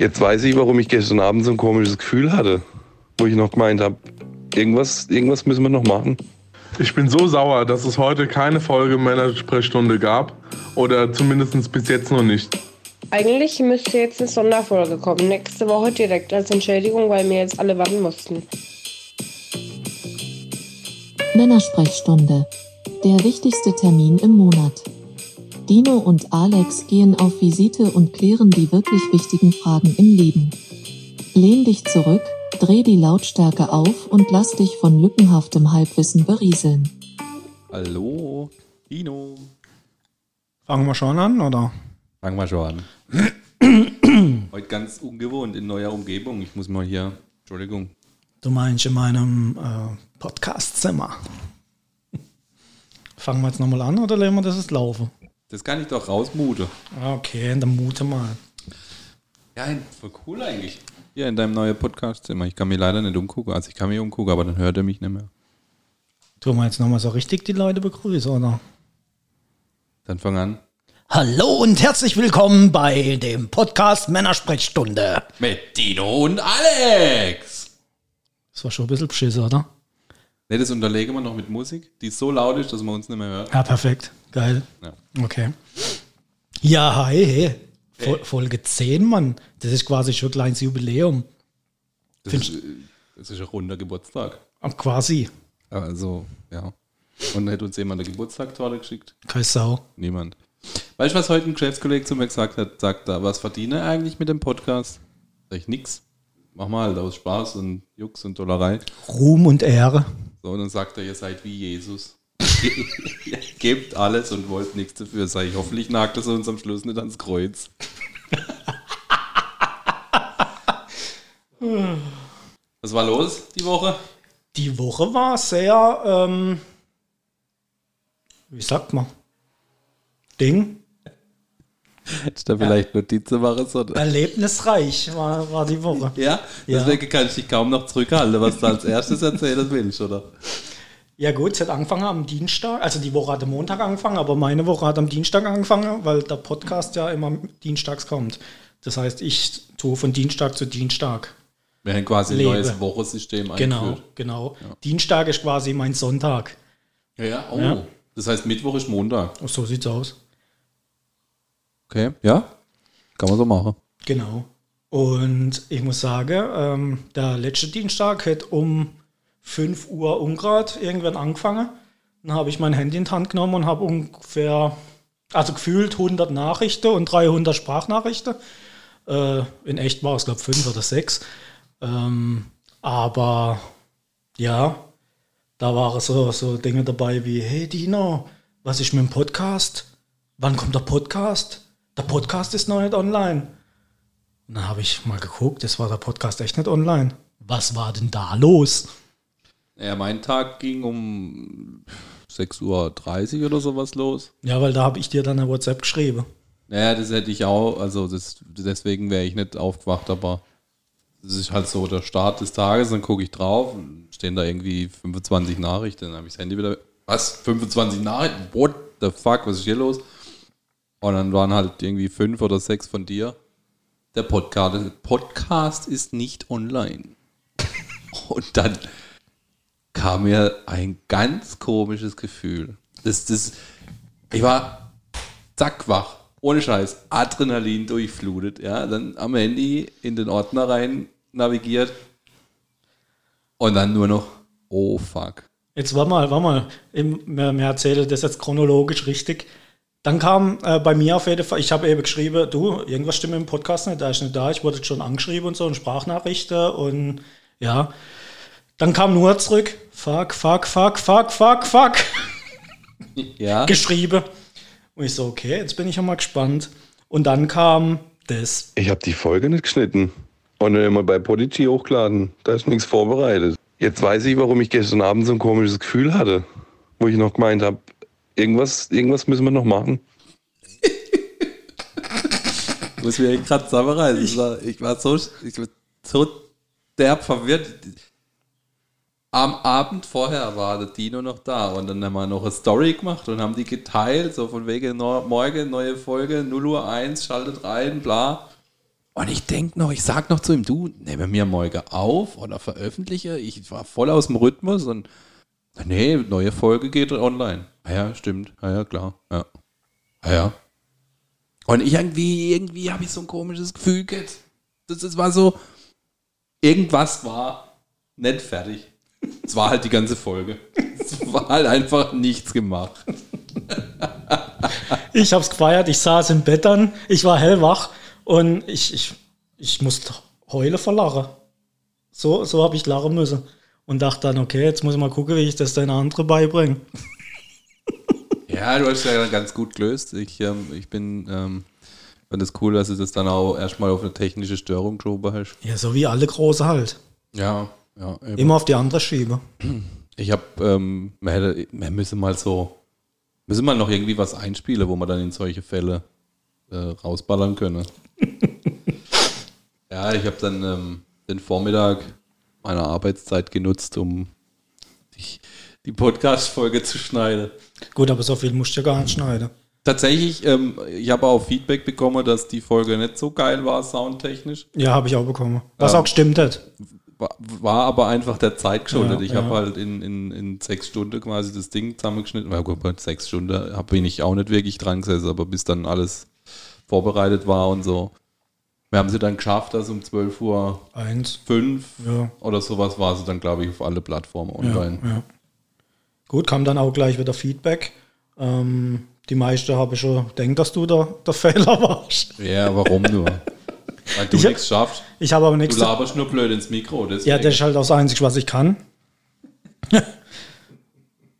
Jetzt weiß ich, warum ich gestern Abend so ein komisches Gefühl hatte, wo ich noch gemeint habe, irgendwas, irgendwas müssen wir noch machen. Ich bin so sauer, dass es heute keine Folge Männersprechstunde gab. Oder zumindest bis jetzt noch nicht. Eigentlich müsste jetzt eine Sonderfolge kommen. Nächste Woche direkt als Entschädigung, weil wir jetzt alle warten mussten. Männersprechstunde. Der wichtigste Termin im Monat. Dino und Alex gehen auf Visite und klären die wirklich wichtigen Fragen im Leben. Lehn dich zurück, dreh die Lautstärke auf und lass dich von lückenhaftem Halbwissen berieseln. Hallo, Dino. Fangen wir schon an, oder? Fangen wir schon an. Heute ganz ungewohnt in neuer Umgebung. Ich muss mal hier, Entschuldigung. Du meinst in meinem äh, Podcastzimmer. Fangen wir jetzt nochmal an oder lassen wir das jetzt laufen? Das kann ich doch rausmuten. Ah, Okay, dann mute mal. Ja, voll cool eigentlich. Hier in deinem neuen Podcastzimmer. Ich kann mir leider nicht umgucken. Also ich kann mich umgucken, aber dann hört er mich nicht mehr. Tun wir jetzt nochmal so richtig die Leute begrüßen, oder? Dann fang an. Hallo und herzlich willkommen bei dem Podcast Männersprechstunde. Mit Dino und Alex. Das war schon ein bisschen beschissen, oder? Ne, das unterlegen wir noch mit Musik, die so laut ist, dass man uns nicht mehr hört. Ja, perfekt. Geil. Ja. Okay. Ja, hi, hey. Fol Folge 10, Mann. Das ist quasi schon ein kleines Jubiläum. Das ist, das ist ein runder Geburtstag. Ah, Quasi. Also, ja. Und hätte uns jemand eine Geburtstagtorte geschickt? Keine Sau. Niemand. Weißt du, was heute ein Geschäftskollege zu mir gesagt hat? Sagt er, was verdiene er eigentlich mit dem Podcast? Sag ich, nix. Mach mal aus Spaß und Jux und Dollerei. Ruhm und Ehre. So, und dann sagt er, ihr seid wie Jesus. Ihr Gebt alles und wollt nichts dafür. Sag ich, hoffentlich nagt es uns am Schluss nicht ans Kreuz. Was war los die Woche? Die Woche war sehr, ähm, wie sagt man? Ding. Hättest du da vielleicht Notizen machen sollen? Erlebnisreich war, war die Woche. Ja? Ja. Deswegen kann ich dich kaum noch zurückhalten, was du als erstes erzählen willst, oder? Ja gut, es hat angefangen am Dienstag, also die Woche hat am Montag angefangen, aber meine Woche hat am Dienstag angefangen, weil der Podcast ja immer dienstags kommt. Das heißt, ich tue von Dienstag zu Dienstag. Wir haben quasi ein Lebe. neues Wochensystem Genau, eingeführt. genau. Dienstag ist quasi mein Sonntag. Ja, ja. Oh. Ja. Das heißt, Mittwoch ist Montag. Oh, so sieht's aus. Okay, ja. Kann man so machen. Genau. Und ich muss sagen, ähm, der letzte Dienstag hat um 5 Uhr Ungrad irgendwann angefangen. Dann habe ich mein Handy in die Hand genommen und habe ungefähr, also gefühlt 100 Nachrichten und 300 Sprachnachrichten. Äh, in echt war es, glaube ich, 5 oder 6. Ähm, aber ja, da waren so, so Dinge dabei wie, hey Dino, was ist mit dem Podcast? Wann kommt der Podcast? Der Podcast ist noch nicht online. Und dann habe ich mal geguckt, das war der Podcast echt nicht online. Was war denn da los? Ja, mein Tag ging um 6.30 Uhr oder sowas los. Ja, weil da habe ich dir dann eine WhatsApp geschrieben. Naja, das hätte ich auch, also das, deswegen wäre ich nicht aufgewacht, aber das ist halt so der Start des Tages, dann gucke ich drauf, und stehen da irgendwie 25 Nachrichten, dann habe ich das Handy wieder, was, 25 Nachrichten, what the fuck, was ist hier los? Und dann waren halt irgendwie fünf oder sechs von dir. Der Podcast, Podcast ist nicht online. Und dann kam mir ein ganz komisches Gefühl. Das, das, ich war zack wach, ohne Scheiß, Adrenalin durchflutet, ja, dann am Handy in den Ordner rein navigiert und dann nur noch, oh fuck. Jetzt war mal, war mal, mir, erzählt das jetzt chronologisch richtig. Dann kam äh, bei mir auf jeden Fall, ich habe eben geschrieben, du, irgendwas stimmt im Podcast nicht, da ist nicht da, ich wurde schon angeschrieben und so, und Sprachnachrichten und ja. Dann kam nur zurück, fuck, fuck, fuck, fuck, fuck, fuck, Ja, geschrieben. Und ich so, okay, jetzt bin ich ja mal gespannt. Und dann kam das. Ich habe die Folge nicht geschnitten und immer bei Podigy hochgeladen. Da ist nichts vorbereitet. Jetzt weiß ich, warum ich gestern Abend so ein komisches Gefühl hatte, wo ich noch gemeint habe, irgendwas, irgendwas müssen wir noch machen. ich muss mir gerade zusammenreißen. Ich ich war so, ich war so derb verwirrt. Am Abend vorher war der Dino noch da und dann haben wir noch eine Story gemacht und haben die geteilt, so von wegen no, morgen neue Folge, 0 Uhr 1, schaltet rein, bla. Und ich denke noch, ich sag noch zu ihm, du, nehme mir morgen auf oder veröffentliche. Ich war voll aus dem Rhythmus und nee, neue Folge geht online. Ah ja, stimmt. Ah ja, klar. Ja. Ah ja. Und ich irgendwie, irgendwie habe ich so ein komisches Gefühl gehabt. Das, das war so, irgendwas war nicht fertig. Es war halt die ganze Folge. Es war halt einfach nichts gemacht. Ich hab's gefeiert, ich saß im Bett dann, ich war hellwach und ich, ich, ich musste heulen vor Lachen. So, so habe ich lachen müssen. Und dachte dann, okay, jetzt muss ich mal gucken, wie ich das den anderen beibringe. Ja, du hast ja ganz gut gelöst. Ich, ähm, ich bin, ähm, fand es cool, dass du das dann auch erstmal auf eine technische Störung geschoben hast. Ja, so wie alle Große halt. Ja, ja. Immer auf die andere schiebe. Ich habe, ähm, man hätte, man müsse mal so, müsse mal noch irgendwie was einspielen, wo man dann in solche Fälle äh, rausballern könne. ja, ich habe dann ähm, den Vormittag meiner Arbeitszeit genutzt, um die, die Podcast-Folge zu schneiden. Gut, aber so viel musst du ja gar nicht schneiden. Tatsächlich, ähm, ich habe auch Feedback bekommen, dass die Folge nicht so geil war, soundtechnisch. Ja, habe ich auch bekommen. Was Ja. auch gestimmt hat. War, aber einfach der Zeit geschuldet. Ja, ich ja. habe halt in, in, in sechs Stunden quasi das Ding zusammengeschnitten. Ja, gut, bei sechs Stunden hab- bin ich auch nicht wirklich dran gesessen, aber bis dann alles vorbereitet war und so. Wir haben sie dann geschafft, dass um 12 Uhr Eins. 5 Ja. oder sowas war sie dann, glaube ich, auf alle Plattformen online. Gut, kam dann auch gleich wieder Feedback. Ähm, die meisten habe ich schon denkt, dass du der, der Fehler warst. Ja, warum nur? Weil du Ich nichts schaffst. Ich habe aber Du nichts. laberst nur blöd ins Mikro. Deswegen. Ja, das ist halt das Einzige, was ich kann.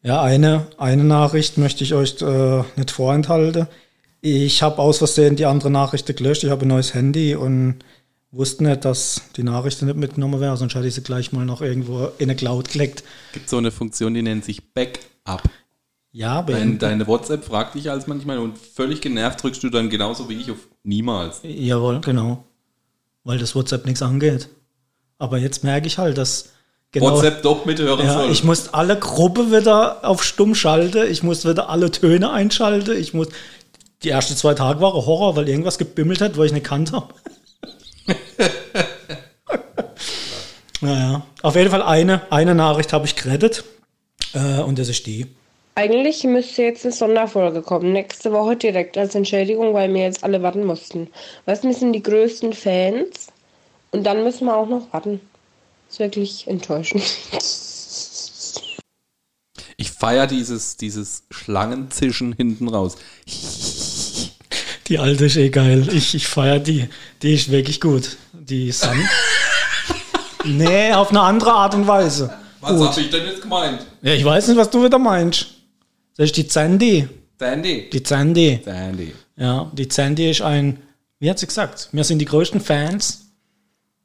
ja, eine, eine Nachricht möchte ich euch äh, nicht vorenthalten. Ich habe aus Versehen die andere Nachricht gelöscht. Ich habe ein neues Handy und wusste nicht, dass die Nachricht nicht mitgenommen wäre, sonst hätte ich sie gleich mal noch irgendwo in eine Cloud gelegt. gibt so eine Funktion, die nennt sich Backup. Ja, Dein, beenden. deine WhatsApp fragt dich als manchmal und völlig genervt drückst du dann genauso wie ich auf niemals. Jawohl, genau. Weil das WhatsApp nichts angeht. Aber jetzt merke ich halt, dass genau. WhatsApp doch mithören Ja, soll. ich muss alle Gruppe wieder auf stumm schalten. Ich muss wieder alle Töne einschalten. Ich muss. Die ersten zwei Tage waren Horror, weil irgendwas gebimmelt hat, weil ich nicht kannt habe. naja, auf jeden Fall eine, eine Nachricht habe ich gerettet. Äh, und das ist die. Eigentlich müsste jetzt eine Sonderfolge kommen, nächste Woche direkt als Entschädigung, weil wir jetzt alle warten mussten. Weißt du, wir sind die größten Fans und dann müssen wir auch noch warten. ist wirklich enttäuschend. Ich feiere dieses, dieses Schlangenzischen hinten raus. Die alte ist eh geil. Ich, ich feiere die. Die ist wirklich gut. Die Sun. nee, auf eine andere Art und Weise. Was habe ich denn jetzt gemeint? Ja, ich weiß nicht, was du wieder meinst. Das ist die Zandy. Sandy. Die Zandy. Sandy. Ja, die Zandy ist ein, wie hat sie gesagt? Wir sind die größten Fans,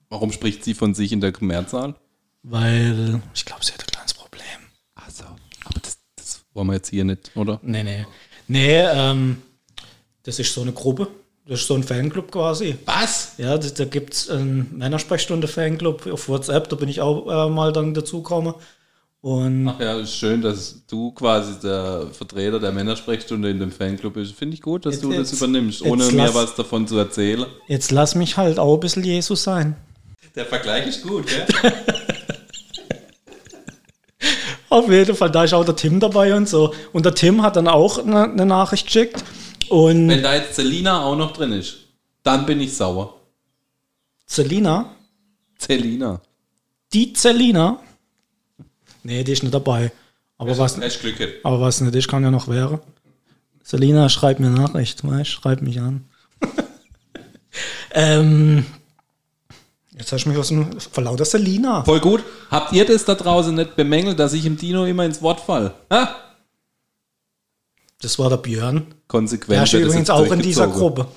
Warum spricht sie von sich in der Mehrzahl? weil ich glaube, sie hat ein kleines Problem. Also, aber das, das wollen wir jetzt hier nicht, oder? Nee, nee. Nee, ähm, das ist so eine Gruppe. Das ist so ein Fanclub quasi. Was? Ja, da, da gibt es einen Männersprechstunde-Fanclub auf WhatsApp. Da bin ich auch äh, mal dann dazugekommen. Und Ach ja, ist schön, dass du quasi der Vertreter der Männersprechstunde in dem Fanclub bist. Finde ich gut, dass Jetzt- du das jetzt- übernimmst, jetzt ohne mir was davon zu erzählen. jetzt lass mich halt auch ein bisschen Jesus sein. Der Vergleich ist gut, gell? Auf jeden Fall, da ist auch der Tim dabei und so. Und der Tim hat dann auch eine, eine Nachricht geschickt. Und Wenn da jetzt Selina auch noch drin ist, dann bin ich sauer. Selina, Selina. die Selina, nee, die ist nicht dabei. Aber was, Echt Glück aber was nicht ist, kann ja noch wäre. Selina, schreib mir Nachricht, weißt, schreib mich an. ähm, jetzt hast du mich aus dem, vor lauter Selina. Voll gut. Habt ihr das da draußen nicht bemängelt, dass ich im Dino immer ins Wort fall? Ha? Das war der Björn. Konsequent. Der ist übrigens auch in dieser. Gruppe.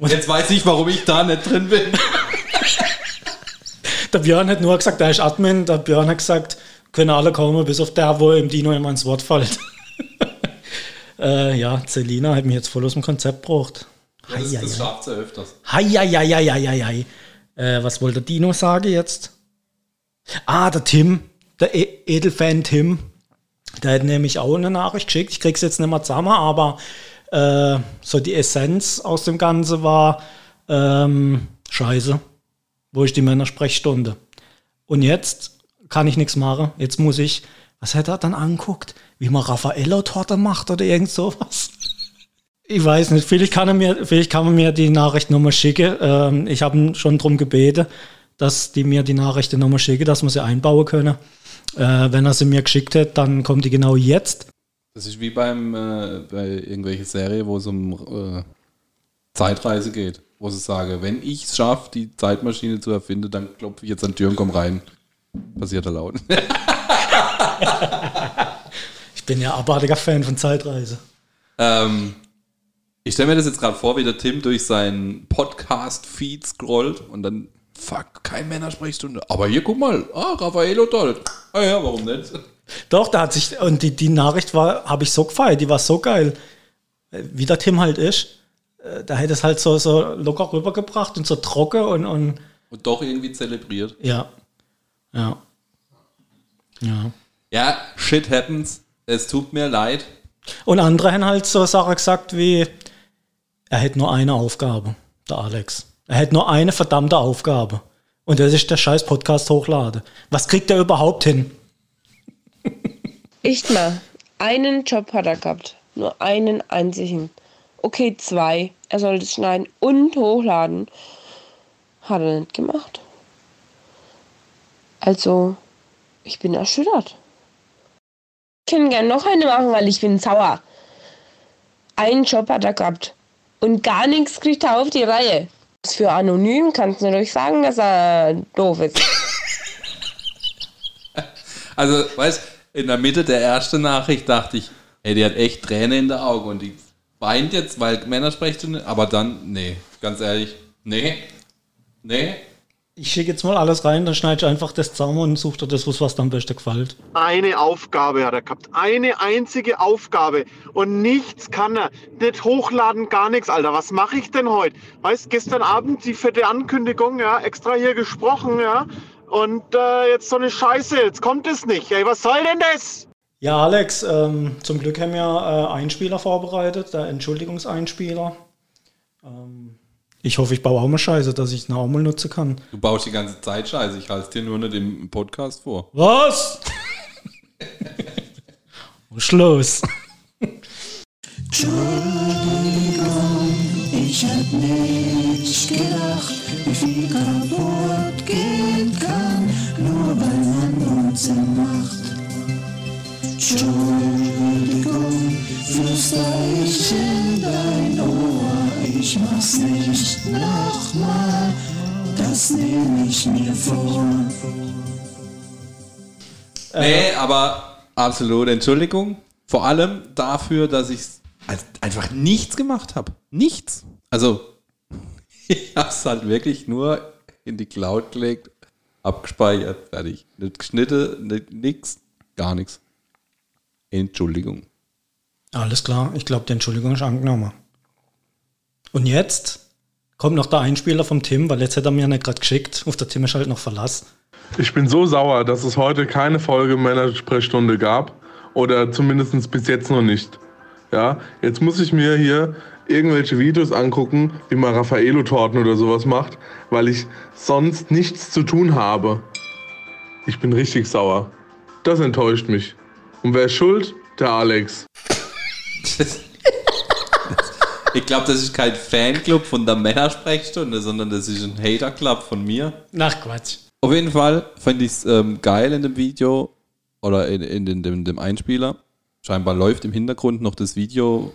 Jetzt weiß ich, warum ich da nicht drin bin. Der Björn hat nur gesagt, er ist Admin. Der Björn hat gesagt, können alle kommen, bis auf der, wo im Dino immer ins Wort fällt. äh, ja, Celina hat mich jetzt voll aus dem Konzept gebracht. Das, das schafft sie öfters. Heieieiei. Äh, was wollte Dino sagen jetzt? Ah, der Tim, der e Edelfan Tim, der hat nämlich auch eine Nachricht geschickt. Ich krieg's jetzt nicht mehr zusammen, aber äh, so die Essenz aus dem Ganzen war, ähm, scheiße, wo ich die Männersprechstunde. Und jetzt kann ich nichts machen. Jetzt muss ich, was hat er dann anguckt? Wie man Raffaello-Torte macht oder irgend sowas. Ich weiß nicht, vielleicht kann, er mir, vielleicht kann man mir die Nachricht nochmal schicken. Ähm, ich habe schon darum gebeten, dass die mir die Nachrichten nochmal schicken, dass wir sie einbauen können. Äh, wenn er sie mir geschickt hat, dann kommt die genau jetzt. Das ist wie beim äh, bei irgendwelcher Serie, wo es um äh, Zeitreise geht, wo sie sagen, wenn ich es schaffe, die Zeitmaschine zu erfinden, dann klopfe ich jetzt an die Tür und komm rein. Passiert da laut. Ich bin ja abartiger Fan von Zeitreise. ähm, ich stelle mir das jetzt gerade vor, wie der Tim durch seinen Podcast-Feed scrollt und dann, fuck, kein Männersprechstunde. Aber hier, guck mal, ah, Raffaello toll. Ah ja, warum nicht? Doch, da hat sich, und die, die Nachricht war, habe ich so gefeiert, die war so geil. Wie der Tim halt ist. Äh, Da hätte es halt so, so locker rübergebracht und so trocken und, und Und doch irgendwie zelebriert. ja. Ja. Ja. Ja, shit happens. Es tut mir leid. Und andere haben halt so Sachen gesagt wie, er hätte nur eine Aufgabe, der Alex. Er hätte nur eine verdammte Aufgabe. Und das ist der scheiß Podcast hochladen. Was kriegt er überhaupt hin? Echt mal. Einen Job hat er gehabt. Nur einen einzigen. Okay, zwei. Er sollte schneiden und hochladen. Hat er nicht gemacht. Also, ich bin erschüttert. Ich kann gerne noch eine machen, weil ich bin sauer. Einen Job hat er gehabt. Und gar nichts kriegt er auf die Reihe. Für anonym kannst du natürlich sagen, dass er doof ist. Also, weißt in der Mitte der ersten Nachricht dachte ich, ey, die hat echt Tränen in der Augen und die weint jetzt, weil Männersprechstunde, aber dann, nee, ganz ehrlich, nee, nee. Ich schicke jetzt mal alles rein, dann schneide ich einfach das zusammen und suche dir das, was was dir am besten gefällt. Eine Aufgabe hat er gehabt. Eine einzige Aufgabe. Und nichts kann er. Nicht hochladen, gar nichts, Alter. Was mache ich denn heute? Weißt, gestern Abend die fette Ankündigung, ja, extra hier gesprochen, ja. Und äh, jetzt so eine Scheiße, jetzt kommt es nicht. Ey, was soll denn das? Ja, Alex, ähm, zum Glück haben wir äh, Einspieler vorbereitet, der Entschuldigungseinspieler. Ähm, ich hoffe, ich baue auch mal Scheiße, dass ich ihn auch mal nutzen kann. Du baust die ganze Zeit Scheiße, ich halte es dir nur nicht im Podcast vor. Was? Schluss. Ich hab nicht gedacht, wie viel kaputt gehen kann, nur weil man Unsinn macht. Entschuldigung, flüster ich in dein Ohr, ich mach's nicht nochmal, das nehm ich mir vor. Nee, aber absolut Entschuldigung. Vor allem dafür, dass ich einfach nichts gemacht habe. Nichts. Also, ich habe es halt wirklich nur in die Cloud gelegt, abgespeichert, fertig. Nicht geschnitten, nicht, nix, gar nichts. Entschuldigung. Alles klar, ich glaube, die Entschuldigung ist angenommen. Und jetzt kommt noch der Einspieler vom Tim, weil jetzt hat er mir nicht gerade geschickt. Auf der Tim ist halt noch Verlass. Ich bin so sauer, dass es heute keine Folge Männersprechstunde gab. Oder zumindest bis jetzt noch nicht. Ja, jetzt muss ich mir hier irgendwelche Videos angucken, wie man Raffaello-Torten oder sowas macht, weil ich sonst nichts zu tun habe. Ich bin richtig sauer. Das enttäuscht mich. Und wer ist schuld? Der Alex. Ich glaube, das ist kein Fanclub von der Männersprechstunde, sondern das ist ein Hater-Club von mir. Nach Quatsch. Auf jeden Fall fand ich es ähm, geil in dem Video oder in, in, in, dem, dem Einspieler. Scheinbar läuft im Hintergrund noch das Video,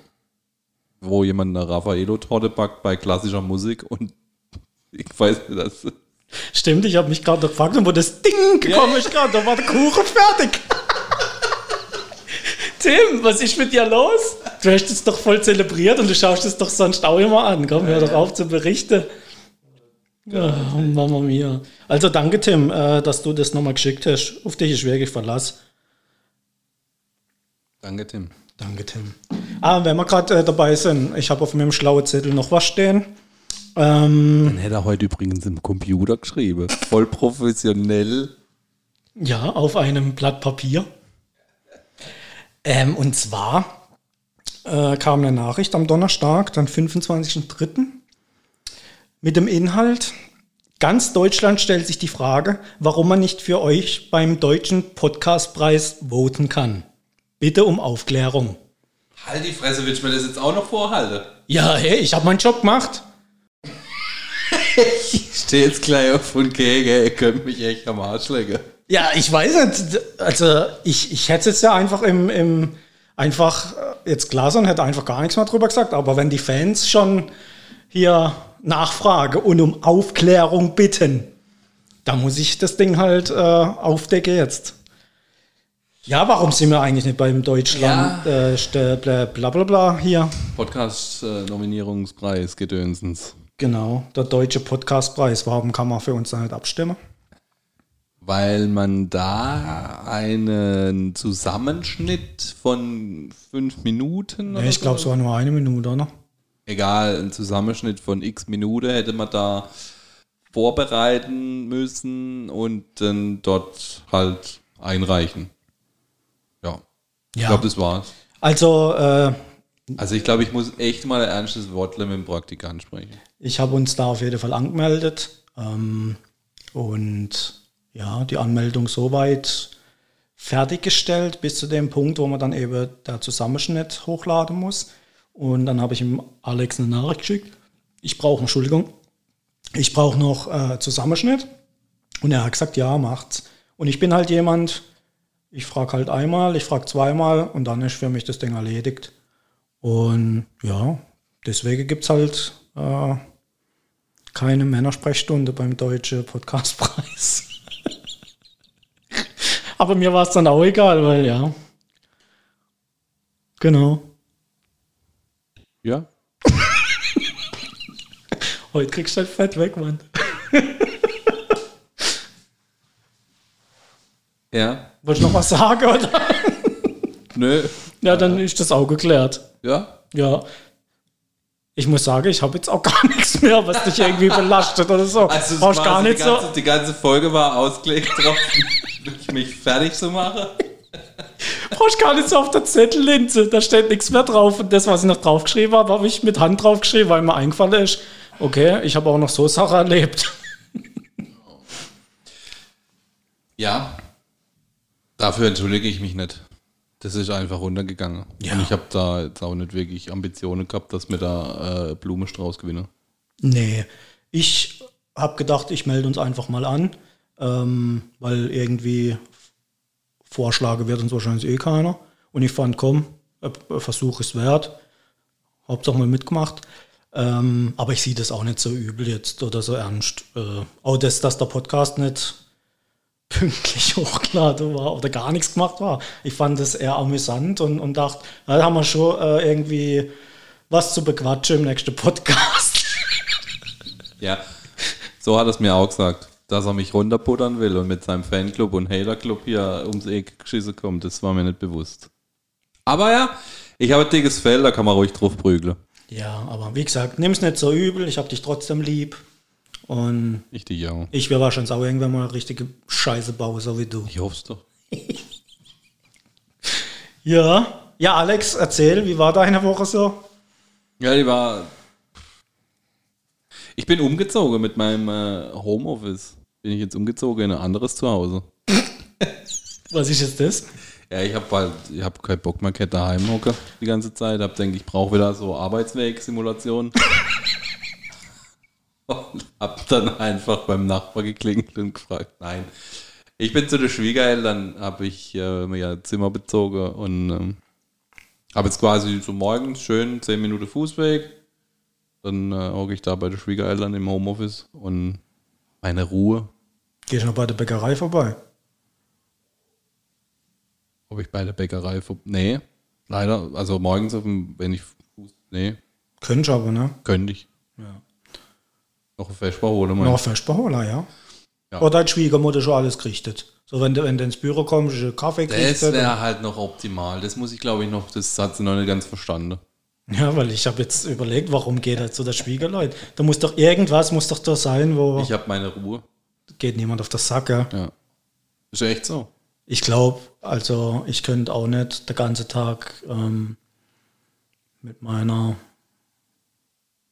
wo jemand eine Raffaello-Torte backt bei klassischer Musik und ich weiß nicht, das Stimmt, ich habe mich gerade gefragt, wo das Ding gekommen ist gerade, da war der Kuchen fertig. Tim, was ist mit dir los? Du hast es doch voll zelebriert und du schaust es doch sonst auch immer an. Komm, hör doch auf zu berichten. Ja, Mama mia. Also danke, Tim, äh, dass du das nochmal geschickt hast. Auf dich ist wirklich Verlass. Danke, Tim. Danke, Tim. Ah, wenn wir gerade äh, dabei sind, ich habe auf meinem schlauen Zettel noch was stehen. Ähm, Den hätte er heute übrigens im Computer geschrieben. Voll professionell. Ja, auf einem Blatt Papier. Ähm, und zwar äh, kam eine Nachricht am Donnerstag, dann 25.03. mit dem Inhalt. Ganz Deutschland stellt sich die Frage, warum man nicht für euch beim Deutschen Podcastpreis voten kann. Bitte um Aufklärung. Halt die Fresse, willst du mir das jetzt auch noch vorhalten? Ja, hey, ich habe meinen Job gemacht. Ich stehe jetzt gleich auf und gehe, ihr könnt mich echt am Arsch legen. Ja, ich weiß nicht. Also ich, ich hätte jetzt ja einfach im, im einfach äh, jetzt Glasern hätte einfach gar nichts mehr drüber gesagt, aber wenn die Fans schon hier Nachfrage und um Aufklärung bitten, da muss ich das Ding halt äh, aufdecken jetzt. Ja, warum sind wir eigentlich nicht beim Deutschland äh, st- bla, bla bla bla hier? Podcast-Nominierungspreis, Gedönsens. Genau, der deutsche Podcastpreis. Warum kann man für uns da nicht abstimmen? Weil man da einen Zusammenschnitt von fünf Minuten. Oder ich glaube, es war nur eine Minute, oder? Egal, ein Zusammenschnitt von x Minuten hätte man da vorbereiten müssen und dann dort halt einreichen. Ja. Ich Ja. glaube, das war's. Also, äh, Also ich glaube, ich muss echt mal ein ernstes Wort mit dem Praktikant sprechen. Ich habe uns da auf jeden Fall angemeldet ähm, und ja, die Anmeldung soweit fertiggestellt bis zu dem Punkt, wo man dann eben der Zusammenschnitt hochladen muss. Und dann habe ich ihm Alex eine Nachricht geschickt. Ich brauche, Entschuldigung, ich brauche noch äh, Zusammenschnitt. Und er hat gesagt, ja, macht's. Und ich bin halt jemand, ich frage halt einmal, ich frage zweimal und dann ist für mich das Ding erledigt. Und ja, deswegen gibt es halt äh, keine Männersprechstunde beim Deutsche Podcastpreis. Aber mir war es dann auch egal, weil ja. Genau. Ja. Heute kriegst du halt Fett weg, Mann. Ja. Wolltest du noch was sagen, oder? Nö. Ja, dann ist das auch geklärt. Ja. Ja. Ich muss sagen, ich habe jetzt auch gar nichts mehr, was dich irgendwie belastet oder so. Also Brauchst gar so nicht die, so. ganze, die ganze Folge war ausgelegt drauf, mich fertig zu machen. brauchst gar nicht so auf der Zettellinse. Da steht nichts mehr drauf. Und das, was ich noch draufgeschrieben habe, habe ich mit Hand draufgeschrieben, weil mir eingefallen ist. Okay, ich habe auch noch so Sachen erlebt. Ja. Dafür entschuldige ich mich nicht. Das ist einfach runtergegangen. Ja. Und ich habe da jetzt auch nicht wirklich Ambitionen gehabt, dass wir da äh, Blumenstrauß gewinnen. Nee, ich habe gedacht, ich melde uns einfach mal an, ähm, weil irgendwie Vorschläge wird uns wahrscheinlich eh keiner. Und ich fand, komm, Versuch ist wert. Hauptsache mal mitgemacht. Ähm, aber ich sehe das auch nicht so übel jetzt oder so ernst. Äh, auch das, dass der Podcast nicht pünktlich hochgeladen war oder gar nichts gemacht war. Ich fand das eher amüsant und, und dachte, na, da haben wir schon äh, irgendwie was zu bequatschen im nächsten Podcast. Ja. So hat es mir auch gesagt, dass er mich runterputtern will und mit seinem Fanclub und Haterclub hier ums Eck geschissen kommt. Das war mir nicht bewusst. Aber ja, ich habe ein dickes Fell, da kann man ruhig drauf prügeln. Ja, aber wie gesagt, nimm's nicht so übel, ich hab dich trotzdem lieb. Und Ich dich auch. ich werde wahrscheinlich auch irgendwann mal eine richtige Scheiße bauen, so wie du. Ich hoffe es doch. Ja. Ja, Alex, erzähl, wie war deine Woche so? Ja, die war. Ich bin umgezogen mit meinem äh, Homeoffice. Bin ich jetzt umgezogen in ein anderes Zuhause. Was ist jetzt das? Ja, ich habe halt, ich habe keinen Bock mehr, Kette daheim hocke die ganze Zeit. Hab denke ich brauche wieder so Arbeitsweg-Simulation. und hab dann einfach beim Nachbar geklingelt und gefragt, nein. Ich bin zu den Schwiegereltern, habe ich äh, mir ein Zimmer bezogen und ähm, habe jetzt quasi so morgens schön 10 Minuten Fußweg. Dann äh, hocke ich da bei den Schwiegereltern im Homeoffice und meine Ruhe. Geh ich noch bei der Bäckerei vorbei? Ob ich bei der Bäckerei vor. Nee, leider. Also morgens, auf dem, wenn ich. Nee, Könnte ich aber, ne? könnte ich. Ja. Noch ein Vesper holen, Noch Festbeholer, ja. Ja. Oder dein Schwiegermutter schon alles gerichtet. So, wenn du, wenn du ins Büro kommst, ein Kaffee Das gerichtet. wäre halt noch optimal. Das muss ich, glaube ich, noch. Das hat sie noch nicht ganz verstanden. Ja, weil ich habe jetzt überlegt, warum geht er zu der Schwiegerleut? Da muss doch irgendwas, muss doch da sein, wo Ich habe meine Ruhe. geht niemand auf das Sack, ja. Ja. Ist ja echt so. Ich glaube, also ich könnte auch nicht den ganzen Tag ähm, mit meiner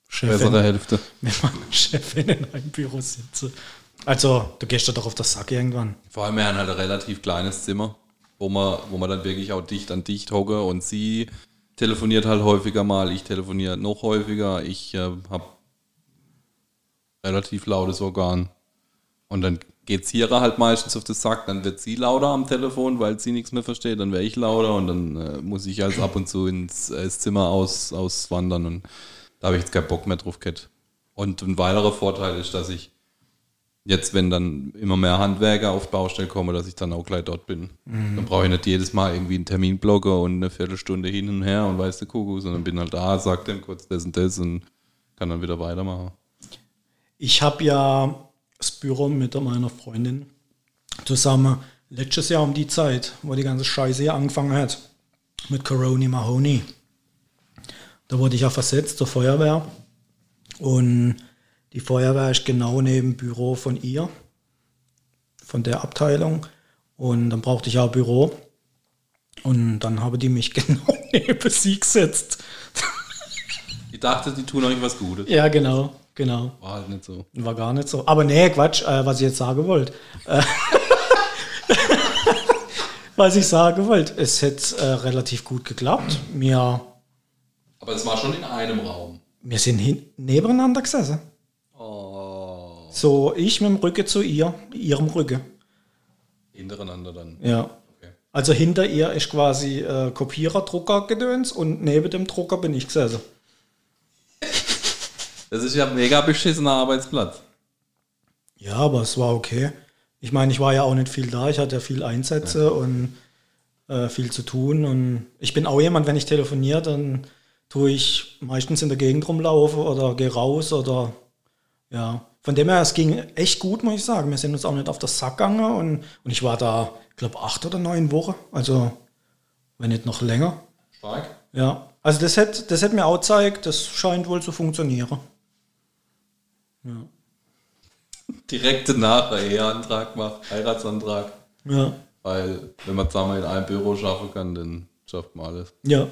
Chefin, Bessere Hälfte. mit meiner Chefin in einem Büro sitze. Also, du gehst ja doch auf das Sack irgendwann. Vor allem, wir haben halt ein relativ kleines Zimmer, wo man, wo man dann wirklich auch dicht an dicht hocke und sie telefoniert halt häufiger mal, ich telefoniere noch häufiger, ich äh, habe relativ lautes Organ. Und dann geht Sierra halt meistens auf das Sack, dann wird sie lauter am Telefon, weil sie nichts mehr versteht, dann wäre ich lauter und dann äh, muss ich also ab und zu ins, äh, ins Zimmer aus, auswandern und da habe ich jetzt keinen Bock mehr drauf gehabt. Und ein weiterer Vorteil ist, dass ich jetzt, wenn dann immer mehr Handwerker auf Baustelle kommen, dass ich dann auch gleich dort bin. Dann brauche ich nicht jedes Mal irgendwie einen Terminblocker und eine Viertelstunde hin und her und weiß der Kuckuck, sondern bin halt da, sag dem kurz das und das und kann dann wieder weitermachen. Ich habe ja das Büro mit meiner Freundin zusammen letztes Jahr um die Zeit, wo die ganze Scheiße hier angefangen hat, mit Corona Mahoney. Da wurde ich ja versetzt zur Feuerwehr und die Feuerwehr ist genau neben dem Büro von ihr, von der Abteilung und dann brauchte ich ein Büro und dann habe die mich genau neben sie gesetzt. Ich dachte, die tun euch was Gutes. Ja, genau, genau. War halt nicht so. War gar nicht so. Aber nee, Quatsch, äh, was ich jetzt sagen wollte. Äh, was ich sagen wollte, es hätte äh, relativ gut geklappt. Wir, Aber es war schon in einem Raum. wir sind hin, nebeneinander gesessen. So, ich mit dem Rücken zu ihr, ihrem Rücken. Hintereinander dann. Ja. Okay. Also hinter ihr ist quasi äh, Kopierer, Drucker gedöns und neben dem Drucker bin ich gesessen. Das ist ja ein mega beschissener Arbeitsplatz. Ja, aber es war okay. Ich meine, ich war ja auch nicht viel da. Ich hatte ja viel Einsätze und äh, viel zu tun. Und ich bin auch jemand, wenn ich telefoniere, dann tue ich meistens in der Gegend rumlaufen oder gehe raus oder ja. Von dem her, es ging echt gut, muss ich sagen. Wir sind uns auch nicht auf das Sack gegangen und, und ich war da, ich glaube, acht oder neun Wochen. Also, wenn nicht noch länger. Stark. Ja. Also, das hätte das hätt mir auch gezeigt, das scheint wohl zu funktionieren. Direkte nach Eheantrag macht, Heiratsantrag. Ja. Weil, wenn man zusammen in einem Büro schaffen kann, dann schafft man alles. Ja.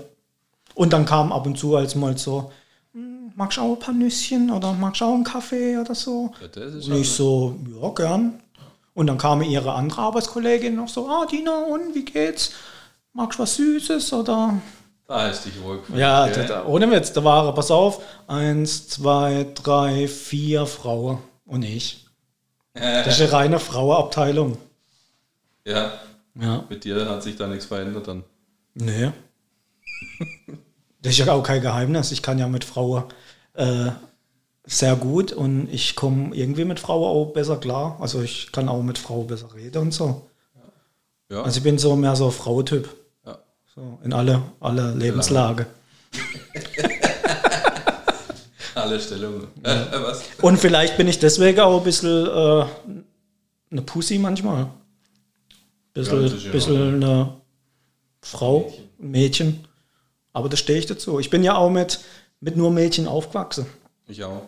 Und dann kam ab und zu als mal so, "Hm, magst du auch ein paar Nüsschen oder magst du auch einen Kaffee oder so? Ja, das ist Und ich so, ja, gern. Und dann kam ihre andere Arbeitskollegin noch so, ah, Dina, und wie geht's? Magst du was Süßes oder? Da du dich wohl gefühlt, Ja, gell? da, ohne Witz, da waren, pass auf, eins, zwei, drei, vier Frauen und ich. Das ist eine reine Frauenabteilung. ja. Ja. Mit dir hat sich da nichts verändert dann. Nee. Das ist ja auch kein Geheimnis. Ich kann ja mit Frauen äh, sehr gut und ich komme irgendwie mit Frauen auch besser klar. Also ich kann auch mit Frauen besser reden und so. Ja. Also ich bin so mehr so ein Frauentyp. Ja. So in alle, alle Lebenslage. Alle Stellungen. Äh, was? Und vielleicht bin ich deswegen auch ein bisschen äh, eine Pussy manchmal. Bisschen, Ja, ja bisschen eine Frau, ein Mädchen. Aber da stehe ich dazu. Ich bin ja auch mit, mit nur Mädchen aufgewachsen. Ich auch.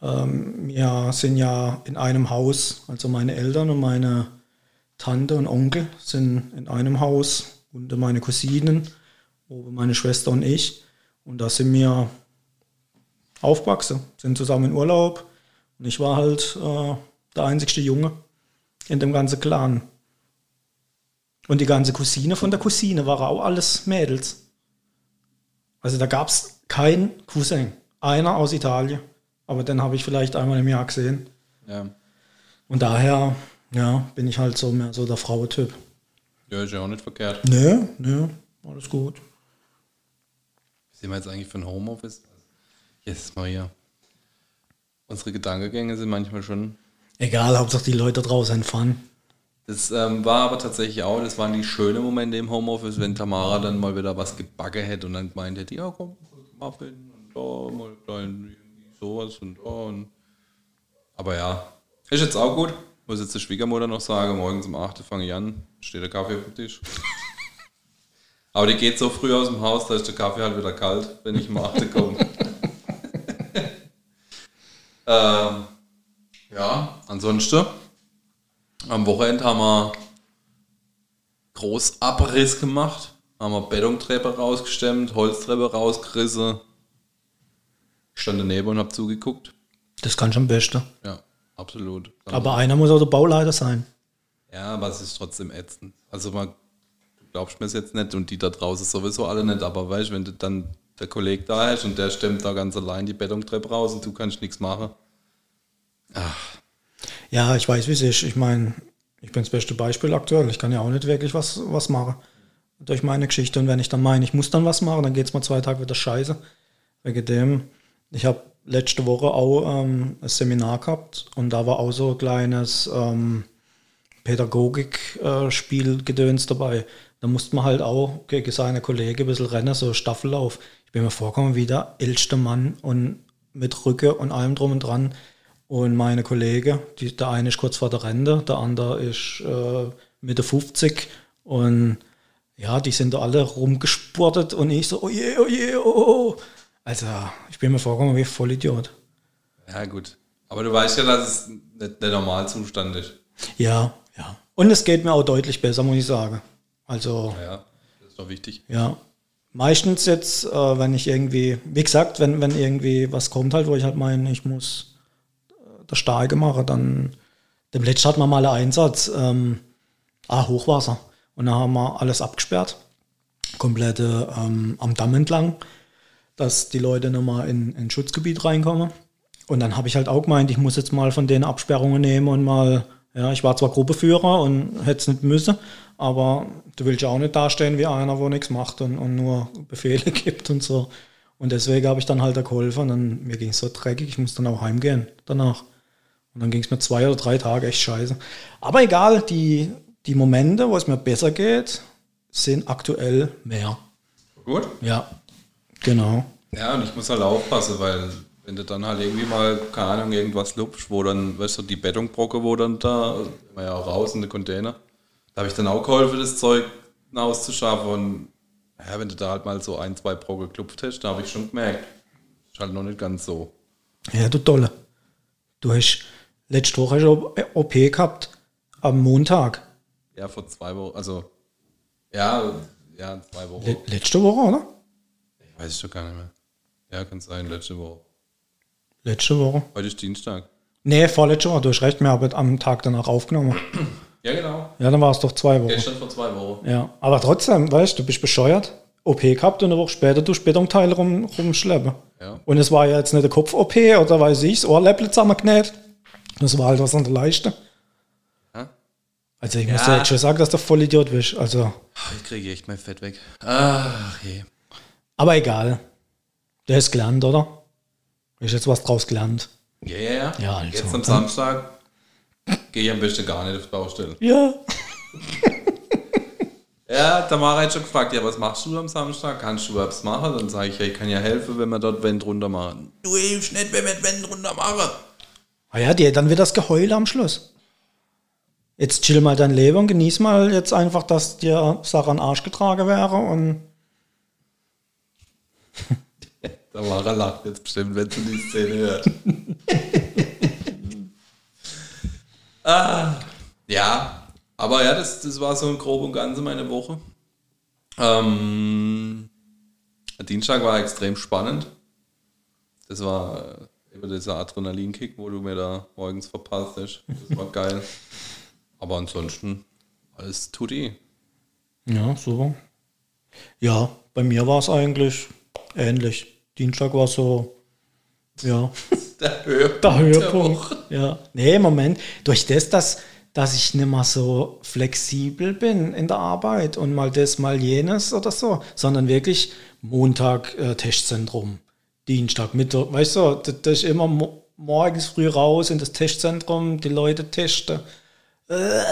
Ähm, wir sind ja in einem Haus, also meine Eltern und meine Tante und Onkel sind in einem Haus und meine Cousinen, oben meine Schwester und ich. Und da sind wir aufgewachsen, sind zusammen in Urlaub und ich war halt äh, der einzigste Junge in dem ganzen Clan. Und die ganze Cousine von der Cousine waren auch alles Mädels. Also da gab es keinen Cousin. Einer aus Italien. Aber den habe ich vielleicht einmal im Jahr gesehen. Ja. Und daher, ja, bin ich halt so mehr so der Frauentyp. Ja, ist ja auch nicht verkehrt. Nö, nö, alles gut. Was sind wir jetzt eigentlich für ein Homeoffice? Yes, Maria. Unsere Gedankengänge sind manchmal schon. Egal, Hauptsache die Leute draußen fahren. Das ähm, war aber tatsächlich auch, das waren die schönen Momente im Homeoffice, wenn Tamara dann mal wieder was gebacken hätte und dann gemeint hätte, ja komm, Muffin und da mal klein sowas und da und. Aber ja, ist jetzt auch gut. Muss jetzt der Schwiegermutter noch sagen, morgens um 8 Uhr fange ich an, steht der Kaffee auf dem Tisch. aber die geht so früh aus dem Haus, da ist der Kaffee halt wieder kalt, wenn ich um 8 Uhr komme. ähm, ja, ansonsten. Am Wochenende haben wir Großabriss gemacht, haben wir Bettontreppe rausgestemmt, Holztreppe rausgerissen. Ich stand daneben und habe zugeguckt. Das kann schon am besten. Ja, absolut. Aber einer muss auch der Bauleiter sein. Ja, aber es ist trotzdem ätzend. Also man, glaubst mir es jetzt nicht und die da draußen sowieso alle nicht, aber weißt du, wenn du dann der Kollege da hast und der stemmt da ganz allein die Betontreppe raus und du kannst nichts machen. Ja, ich weiß, wie es ist. Ich meine, ich bin das beste Beispiel aktuell. Ich kann ja auch nicht wirklich was, was machen durch meine Geschichte. Und wenn ich dann meine, ich muss dann was machen, dann geht es mal zwei Tage wieder scheiße. Wegen dem, ich habe letzte Woche auch ähm, ein Seminar gehabt und da war auch so ein kleines ähm, Pädagogik-Spielgedöns dabei. Da musste man halt auch gegen seine Kollegen ein bisschen rennen, so Staffellauf. Ich bin mir vorgekommen wie der älteste Mann und mit Rücke und allem drum und dran. Und meine Kollegen, die, der eine ist kurz vor der Rente, der andere ist äh, Mitte 50 und ja, die sind da alle rumgesportet und ich so, oh je, oh je, oh, oh. Also, ich bin mir vorgekommen wie voll Idiot. Ja, gut. Aber du weißt ja, dass es nicht der Normalzustand ist. Ja, ja. Und es geht mir auch deutlich besser, muss ich sagen. Also, Ja, das ist doch wichtig. ja. Meistens jetzt, äh, wenn ich irgendwie, wie gesagt, wenn, wenn irgendwie was kommt halt, wo ich halt meine, ich muss das Starke machen, dann, dem letzten hatten wir mal einen Einsatz, ähm, ah, Hochwasser. Und da haben wir alles abgesperrt, komplette ähm, am Damm entlang, dass die Leute nochmal in ein Schutzgebiet reinkommen. Und dann habe ich halt auch gemeint, ich muss jetzt mal von den Absperrungen nehmen und mal, ja, ich war zwar Gruppeführer und hätte es nicht müssen, aber du willst ja auch nicht dastehen wie einer, wo nichts macht und, und nur Befehle gibt und so. Und deswegen habe ich dann halt da geholfen und dann, mir ging es so dreckig, ich muss dann auch heimgehen danach. Und dann ging es mir zwei oder drei Tage echt scheiße. Aber egal, die, die Momente, wo es mir besser geht, sind aktuell mehr. Gut. Ja, genau. Ja, und ich muss halt aufpassen, weil wenn du dann halt irgendwie mal, keine Ahnung, irgendwas lupfst, wo dann, weißt du, die Betonbrocke, wo dann da, immer ja auch raus in den Container, da habe ich dann auch geholfen, das Zeug auszuschaffen und ja, wenn du da halt mal so ein, zwei Brocke geklupft hast, da habe ich schon gemerkt, ist halt noch nicht ganz so. Ja, du Dolle. Du hast letzte Woche schon OP gehabt, am Montag. Ja, vor zwei Wochen, also, ja, ja, zwei Wochen. Le letzte Woche, oder? Weiß ich doch gar nicht mehr. Ja, kann sein, letzte Woche. Letzte Woche. Heute ist Dienstag. Nee, vorletzte Woche, du hast recht, wir haben am Tag danach aufgenommen. Ja, genau. Ja, dann war es doch zwei Wochen. Gestern vor zwei Wochen. Ja, aber trotzdem, weißt du, du bist bescheuert. OP gehabt und eine Woche später du Betonteile rum, rumschleppen. Ja. Und es war ja jetzt nicht eine Kopf-OP oder weiß ich, das Ohrläppchen zusammengenäht. Das war halt was an der Leiste. Ja. Also ich muss Ja. dir jetzt schon sagen, dass du voll Idiot bist. Also, Ich kriege echt mein Fett weg. Ach je. aber egal. Du hast gelernt, oder? Ist jetzt was draus gelernt. Ja, ja, ja. Ja, also, Jetzt am Samstag gehe ich am besten gar nicht auf die Baustelle. Ja. Ja, Tamara hat schon gefragt, ja, was machst du am Samstag? Kannst du was machen? Dann sage ich, ja, ich kann ja helfen, wenn wir dort Wände runter machen. Du hilfst nicht, wenn wir die Wände runter machen. Ah ja, die, dann wird das Geheule am Schluss. Jetzt chill mal dein Leben und genieß mal jetzt einfach, dass dir Sache an den Arsch getragen wäre und Tamara lacht jetzt bestimmt, wenn sie die Szene hört. ah, ja, aber ja, das, das war so im Groben und Ganzen meine Woche. Ähm, Dienstag war extrem spannend. Das war über dieser Adrenalinkick, wo du mir da morgens verpasst hast. Das war geil. Aber ansonsten alles tutti. Ja, super. Ja, bei mir war es eigentlich ähnlich. Dienstag war so, ja, Der Höhepunkt. der Höhepunkt. Ja. Nee, Moment. Durch das, dass, dass ich nicht mehr so flexibel bin in der Arbeit und mal das, mal jenes oder so, sondern wirklich Montag äh, Testzentrum, Dienstag, Mittag, weißt du, das, das ist immer mo morgens früh raus in das Testzentrum, die Leute testen. Äh,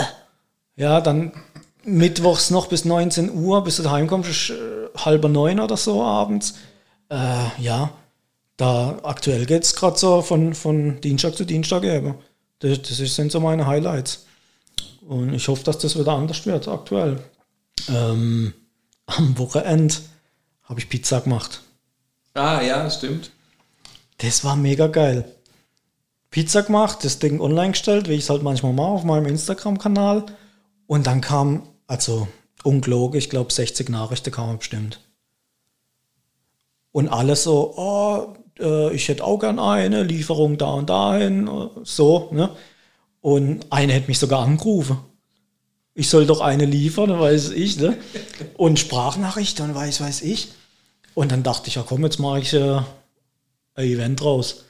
ja, dann mittwochs noch bis 19 Uhr, bis du daheim kommst, ist äh, halber neun oder so abends. Äh, ja, da aktuell geht es gerade so von, von Dienstag zu Dienstag eben. Das, das sind so meine Highlights. Und ich hoffe, dass das wieder anders wird aktuell. Ähm, am Wochenende habe ich Pizza gemacht. Ah, ja, stimmt. Das war mega geil. Pizza gemacht, das Ding online gestellt, wie ich es halt manchmal mache auf meinem Instagram-Kanal. Und dann kam, also ungelogen, ich glaube 60 Nachrichten kamen bestimmt. Und alles so, oh, äh, ich hätte auch gern eine, Lieferung da und dahin, so, ne? Und eine hätte mich sogar angerufen. Ich soll doch eine liefern, weiß ich, ne? Und Sprachnachricht und weiß, weiß ich. Und dann dachte ich, ja komm, jetzt mache ich äh, ein Event raus.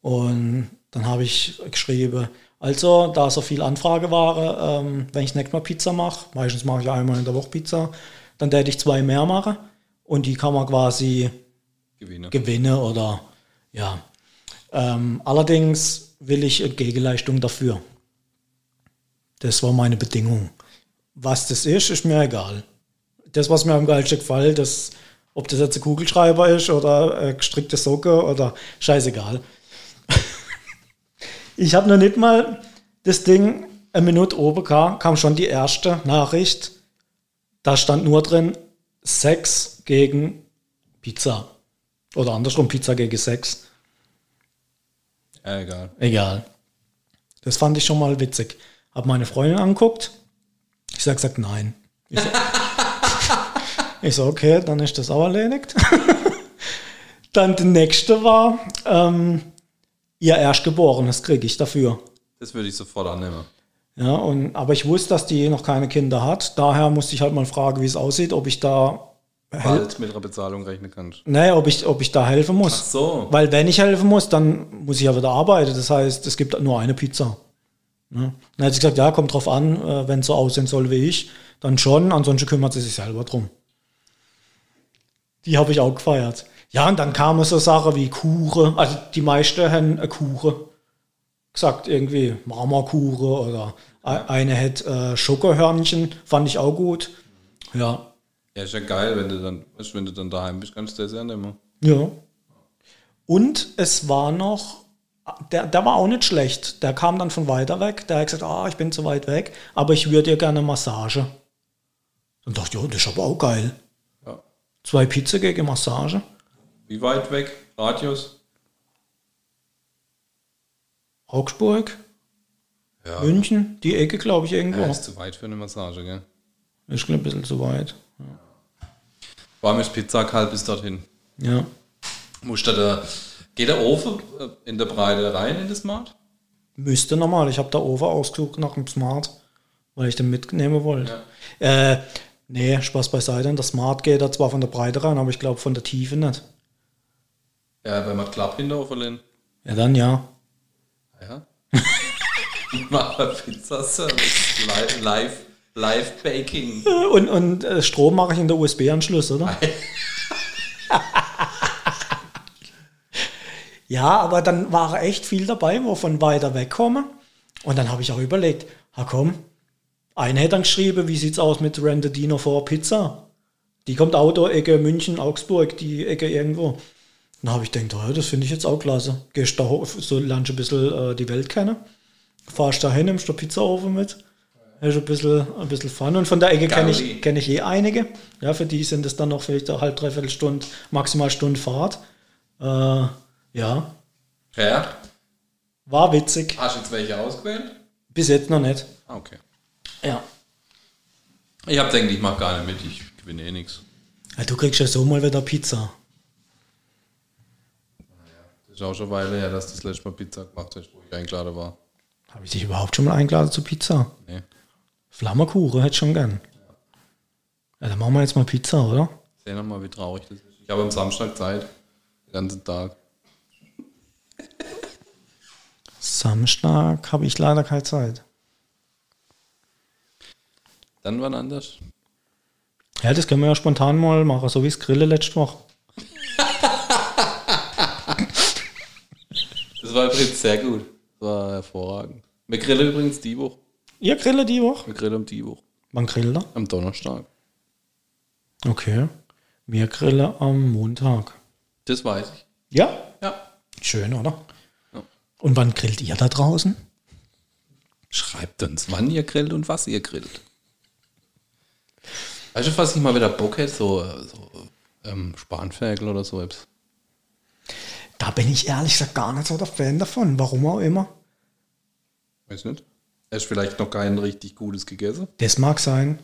Und dann habe ich geschrieben, also, da so viel Anfrageware, ähm, wenn ich nicht mal Pizza mache, meistens mache ich einmal in der Woche Pizza, dann werde ich zwei mehr machen und die kann man quasi Gewinne. gewinnen oder ja. Ähm, allerdings will ich eine Gegenleistung dafür. Das war meine Bedingung. Was das ist, ist mir egal. Das, was mir am geilsten gefällt, das, ob das jetzt ein Kugelschreiber ist oder eine gestrickte Socke oder scheißegal. ich habe noch nicht mal das Ding eine Minute oben kam, kam schon die erste Nachricht. Da stand nur drin Sex gegen Pizza. Oder andersrum, Pizza gegen Sex. Ja, egal. Egal. Das fand ich schon mal witzig. Hab meine Freundin anguckt. Ich sag, gesagt, nein. Ich so, ich so, okay, dann ist das auch erledigt. dann der nächste war, ähm, ihr Erstgeborenes kriege ich dafür. Das würde ich sofort annehmen. Ja, und, aber ich wusste, dass die noch keine Kinder hat. Daher musste ich halt mal fragen, wie es aussieht, ob ich da Bald mit einer Bezahlung rechnen kannst. nee, ob ich, ob ich da helfen muss. Ach so. Weil wenn ich helfen muss, dann muss ich ja wieder arbeiten. Das heißt, es gibt nur eine Pizza. Ne? Dann hat sie gesagt, ja, kommt drauf an, äh, wenn es so aussehen soll wie ich, dann schon, ansonsten kümmert sie sich selber drum. Die habe ich auch gefeiert. Ja, und dann kamen so Sachen wie Kuchen, also die meisten haben eine Kuchen gesagt, irgendwie Marmorkuchen oder eine hätte äh, Schokohörnchen, fand ich auch gut. Ja, Ja, ist ja geil, wenn du dann, wenn du dann daheim bist, kannst du das ja nehmen. Ja. Und es war noch, der, der war auch nicht schlecht. Der kam dann von weiter weg. Der hat gesagt, ah, ich bin zu weit weg, aber ich würde dir gerne Massage. Dann dachte ich, ja, das ist aber auch geil. Ja. Zwei Pizza gegen Massage. Wie weit weg? Radius? Augsburg, Ja. München, die Ecke, glaube ich, irgendwo. Ja, ist zu weit für eine Massage, gell? Ist ein bisschen zu weit. Warmes Pizzakalb bis dorthin. Ja. Muss da der, geht der Ofen äh, in der Breite rein in das Smart? Müsste normal. Ich habe da Over ausgesucht nach dem Smart, weil ich den mitnehmen wollte. Äh, nee, Spaß beiseite. Der Smart geht da zwar von der Breite rein, aber ich glaube von der Tiefe nicht. Ja, wenn man Klapp in der Ofen lehnt. Ja, dann ja. Ja. Machen wir Pizzaservice. Live, live, live Baking. Und, und äh, Strom mache ich in der USB-Anschluss, oder? ja, aber dann war echt viel dabei, wo von weiter weg komme. Und dann habe ich auch überlegt, ha komm, eine hätte dann geschrieben, wie sieht's aus mit Rendedino vor Pizza? Die kommt Auto, Ecke München, Augsburg, die Ecke irgendwo. Dann habe ich gedacht, oh, das finde ich jetzt auch klasse. Gehst da hoch, so lernst ein bisschen äh, die Welt kennen. Fahrst da hin, nimmst du Pizzaofen mit. Hast ein bisschen, ein bisschen Fun. Und von der Ecke kenne ich, kenn ich eh einige. Ja, für die sind es dann noch vielleicht eine halb, dreiviertel Stunde, maximal Stunde Fahrt. Äh, ja, Ja. war witzig. Hast du jetzt welche ausgewählt? Bis jetzt noch nicht. Ah, okay. Ja. Ich hab denkt, ich mach gar nicht mit, ich gewinne eh nichts. ja. Du kriegst ja so mal wieder Pizza. Das ist auch schon eine Weile her, dass du das letzte Mal Pizza gemacht hast, wo ich eingeladen war. Habe ich dich überhaupt schon mal eingeladen zu Pizza? Nee. Flammekuchen hätte ich schon gern. Ja, dann machen wir jetzt mal Pizza, oder? Sehen wir mal, wie traurig das ist. Ich habe am Samstag Zeit. Den ganzen Tag. Samstag habe ich leider keine Zeit. Dann wann anders? Ja, das können wir ja spontan mal machen, so wie das Grille letzte Woche. Das war übrigens sehr gut. Das war hervorragend. Wir grillen übrigens die Woche. Ihr grillt die Woche? Wir grillen am die Woche. Wann grillt ihr? Am Donnerstag. Okay. Wir grillen am Montag. Das weiß ich. Ja? Ja. Schön, oder? Ja. Und wann grillt ihr da draußen? Schreibt uns, wann ihr grillt und was ihr grillt. Weißt du, was ich mal wieder Bock hätte? So, so ähm, Spanferkel oder so etwas. Da bin ich ehrlich gesagt gar nicht so der Fan davon. Warum auch immer. Weiß nicht. Hast vielleicht noch kein richtig gutes gegessen? Das mag sein.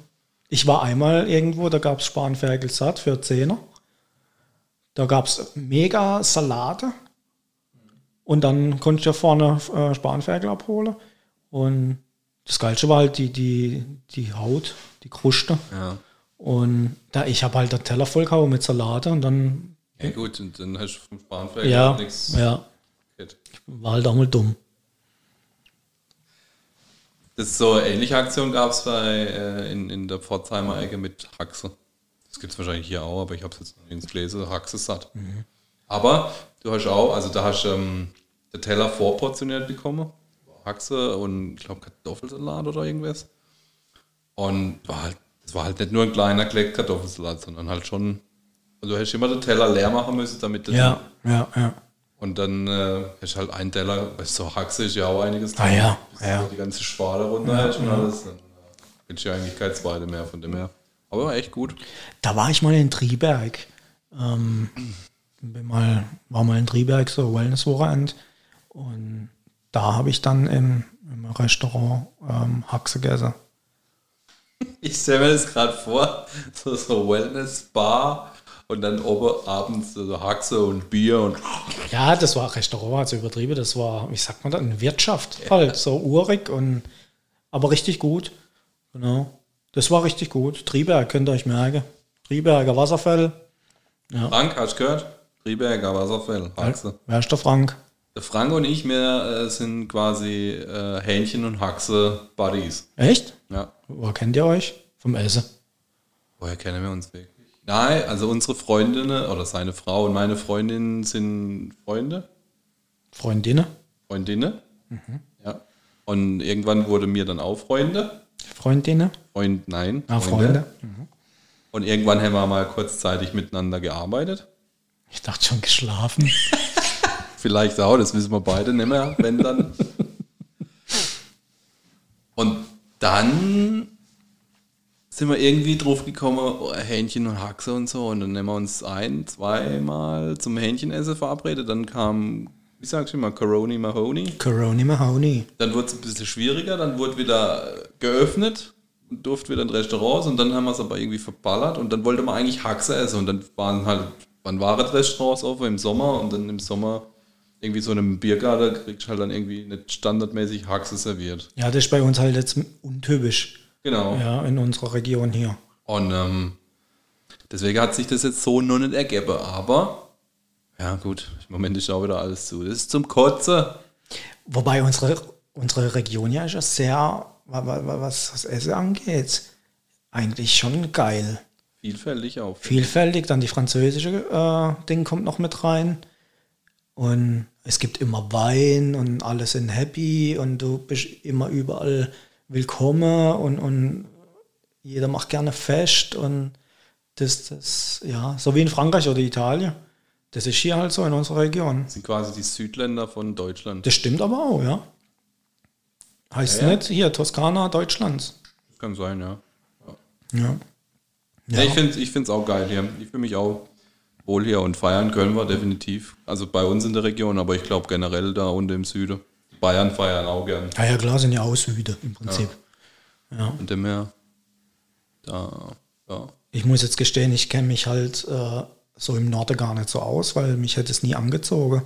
Ich war einmal irgendwo, da gab es Spanferkel satt für Zehner. Da gab es mega Salate Und dann konnte ich ja vorne äh, Spanferkel abholen. Und das Geilste war halt die, die, die Haut, die Kruste. Ja. Und da ich habe halt den Teller voll gehauen mit Salate und dann, Ja, gut, und dann hast du vom Spanferkel ja, nichts. ja, war halt auch mal dumm. Das ist so eine ähnliche Aktion gab es äh, in, in der Pforzheimer Ecke mit Haxe. Das gibt es wahrscheinlich hier auch, aber ich habe es jetzt nirgends gelesen. Haxe satt. Aber du hast auch, also da hast du ähm, der Teller vorportioniert bekommen. Haxe und ich glaube Kartoffelsalat oder irgendwas. Und war halt, das war halt nicht nur ein kleiner Kleck Kartoffelsalat, sondern halt schon. Also du hast immer den Teller leer machen müssen, damit du Ja, ja, ja. und dann äh, hast du halt einen Teller, weißt du, so Haxe ist ja auch einiges Ah ja, ja. Die ganze Schwale runter hast und alles. Dann äh, kriegst du ja eigentlich kein zweite mehr von dem her. Aber war echt gut. Da war ich mal in Triberg. Ähm, bin mal, war mal in Triberg, so Wellness-Wochenend. Und da habe ich dann im, im Restaurant ähm, Haxe gegessen. Ich stelle mir das gerade vor, so, so Wellness-Bar und dann oben abends so Haxe und Bier und Ja, das war Restaurant, also übertrieben. Das war, wie sagt man das, eine Wirtschaft halt, so urig und aber richtig gut. Genau. Das war richtig gut. Triberg könnt ihr euch merken. Triberger Wasserfall. Frank, hast du gehört? Triberger Wasserfell, Haxe. Wer ist der Frank? Der Frank und ich, wir äh, sind quasi äh, Hähnchen und Haxe Buddies. Echt? Ja. Woher kennt ihr euch? Vom Essen. Woher kennen wir uns wirklich? Nein, also unsere Freundinnen oder seine Frau und meine Freundin sind Freunde, Freundinnen? Freundinnen. Ja. Und irgendwann wurde mir dann auch Freunde. Freundinnen? Freund, nein. Ah, Freunde. Und irgendwann haben wir mal kurzzeitig miteinander gearbeitet. Ich dachte schon geschlafen. Vielleicht auch, das wissen wir beide nicht mehr, wenn dann. Und dann sind wir irgendwie drauf gekommen, oh, Hähnchen und Haxe und so. Und dann nehmen wir uns ein, zweimal zum Hähnchenessen verabredet. Dann kam, wie sagst du immer, Coroni Mahoney. Coroni Mahoney. Dann wurde es ein bisschen schwieriger, dann wurde wieder geöffnet und durfte wieder in Restaurants und dann haben wir es aber irgendwie verballert und dann wollte man eigentlich Haxe essen und dann waren halt, wann waren Restaurants offen? Im Sommer und dann im Sommer irgendwie so in einem Biergarten kriegst du halt dann irgendwie nicht standardmäßig Haxe serviert. Ja, das ist bei uns halt jetzt untypisch. Genau. Ja, in unserer Region hier. Und ähm, deswegen hat sich das jetzt so noch nicht ergeben, aber ja gut, im Moment ist auch wieder alles zu. Das ist zum Kotzen. Wobei unsere, unsere Region ja ist ja sehr, wa- wa- wa- was das Essen angeht, eigentlich schon geil. Vielfältig auch. Vielfältig, dann die französische äh, Ding kommt noch mit rein. Und es gibt immer Wein und alle sind happy und du bist immer überall willkommen und, und jeder macht gerne Fest und das, das, ja, so wie in Frankreich oder Italien. Das ist hier halt so in unserer Region. Das sind quasi die Südländer von Deutschland. Das stimmt aber auch, ja. Heißt Ja, ja. nicht hier Toskana Deutschlands. Das kann sein, ja. Ja. Ja. ich finde es auch geil hier. Ich fühle mich auch wohl hier und feiern können wir definitiv. Also bei uns in der Region, aber ich glaube generell da unten im Süden. Bayern feiern auch gern. Ja, ja, klar, sind ja auch Süde im Prinzip. Und dem her, da, ja. Ich muss jetzt gestehen, ich kenne mich halt äh, so im Norden gar nicht so aus, weil mich hätte es nie angezogen.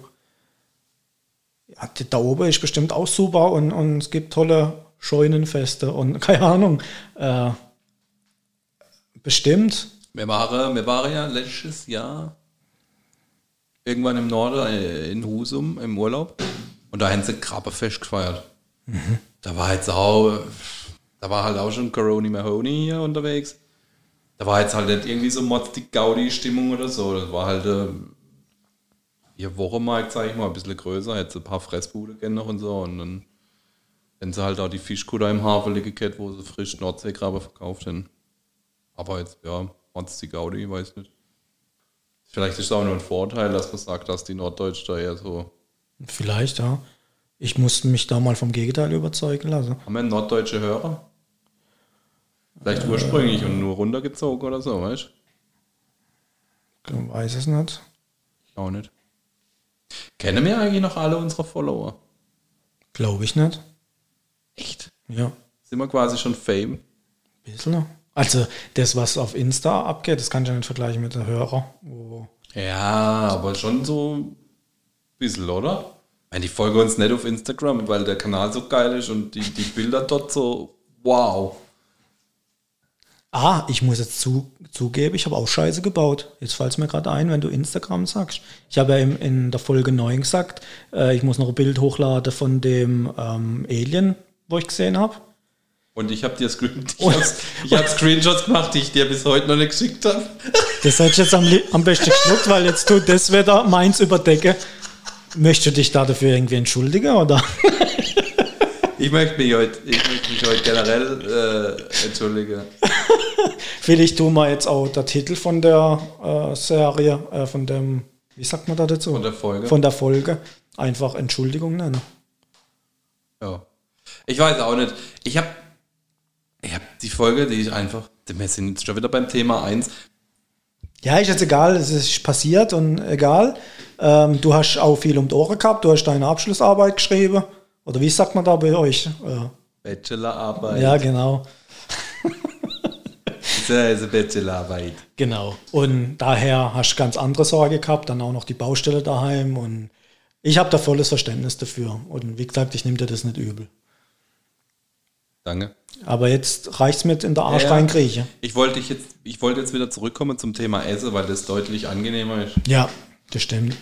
Ja, da oben ist bestimmt auch super und, und es gibt tolle Scheunenfeste und keine Ahnung. Äh, bestimmt. Wir waren, wir waren ja letztes Jahr irgendwann im Norden, äh, in Husum, im Urlaub. Und da haben sie Krabbefest gefeiert. Da war jetzt auch, da war halt auch schon Coroni Mahoney hier unterwegs. Da war jetzt halt nicht irgendwie so motzig Gaudi-Stimmung oder so. Das war halt äh, ihr Wochenmarkt, sag ich mal, ein bisschen größer. Jetzt ein paar Fressbude kennen noch und so. Und dann, wenn sie halt auch die Fischkutter im Hafen liegen wo sie frisch Nordseekrabbe verkauft haben. Aber jetzt, ja, motzig Gaudi, weiß nicht. Vielleicht ist es auch nur ein Vorteil, dass man sagt, dass die Norddeutschen da eher so. Vielleicht, ja. Ich musste mich da mal vom Gegenteil überzeugen lassen. Haben wir norddeutsche Hörer? Vielleicht ursprünglich und nur runtergezogen oder so, weißt du? Weiß es nicht. Ich auch nicht. Kennen wir eigentlich noch alle unsere Follower? Glaube ich nicht. Echt? Ja. Sind wir quasi schon Fame? Bisschen. Also das, was auf Insta abgeht, das kann ich ja nicht vergleichen mit der Hörer. Wo Ja, aber schon so ein bisschen, oder? Die folgen uns nicht auf Instagram, weil der Kanal so geil ist und die, die Bilder dort so, wow. Ah, ich muss jetzt zu, zugeben, ich habe auch Scheiße gebaut. Jetzt fällt es mir gerade ein, wenn du Instagram sagst. Ich habe ja im, in der Folge 9 gesagt, äh, ich muss noch ein Bild hochladen von dem ähm, Alien, wo ich gesehen habe. Und ich habe dir Screen ich hab's- ich hab Screenshots gemacht, die ich dir bis heute noch nicht geschickt habe. Das hätte ich jetzt am, am besten geschluckt, weil jetzt tut das wieder meins überdecken. Möchtest du dich da dafür irgendwie entschuldigen, oder? Ich möchte mich heute, ich möchte mich heute generell äh, entschuldigen. Vielleicht tun wir jetzt auch der Titel von der äh, Serie, äh, von dem, wie sagt man da dazu? Von der Folge. Von der Folge. Einfach Entschuldigung nennen. Ja. Ich weiß auch nicht. Ich habe ich die Folge, die ich einfach, wir sind jetzt schon wieder beim Thema 1. Ja, ist jetzt egal, es ist passiert und egal. Ähm, du hast auch viel um die Ohren gehabt, du hast deine Abschlussarbeit geschrieben. Oder wie sagt man da bei euch? Äh, Bachelorarbeit. ja, genau. Das ist eine Bachelorarbeit. Genau. Und daher hast du ganz andere Sorge gehabt, dann auch noch die Baustelle daheim und ich habe da volles Verständnis dafür. Und wie gesagt, ich nehme dir das nicht übel. Danke. Aber jetzt reicht's mit in der Arsch Ja. Ich wollte dich jetzt, ich wollte jetzt wieder zurückkommen zum Thema Essen, weil das deutlich angenehmer ist. Ja, das stimmt.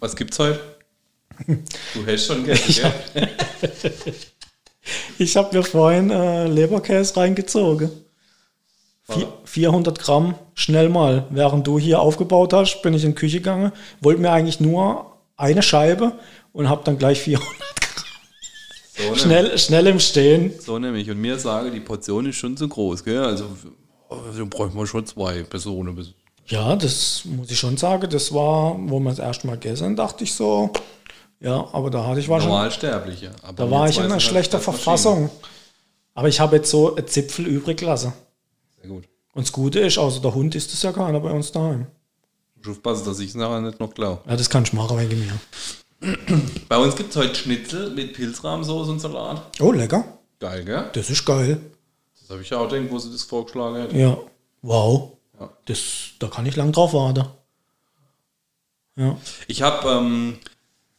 Was gibt's heute? Du hast schon gell? Ich habe mir vorhin äh, Leberkäse reingezogen. Vier, 400 Gramm, schnell mal. Während du hier aufgebaut hast, bin ich in die Küche gegangen, wollte mir eigentlich nur eine Scheibe und habe dann gleich 400 So schnell, schnell im Stehen. So nämlich. Und mir sage, die Portion ist schon zu groß, gell? Also, also bräuchten wir schon zwei Personen. Ja, das muss ich schon sagen. Das war, wo wir das erste Mal gegessen, dachte ich so. Ja, aber da hatte ich war schon, Normalsterbliche. Aber da war ich in einer sind schlechter. Verfassung. Aber ich habe jetzt so ein Zipfel übrig gelassen. Sehr gut. Und das Gute ist, außer der Hund ist es ja keiner bei uns daheim. Ich muss aufpassen, dass ich es nachher nicht noch glaube. Ja, das kann ich machen wegen mir. Bei uns gibt es heute Schnitzel mit Pilzrahmsoße und Salat. Oh, lecker. Geil, gell? Das ist geil. Das habe ich ja auch gedacht, wo sie das vorgeschlagen hat. Ja. Wow. Ja. Das, da kann ich lang drauf warten. Ja. Ich habe ähm,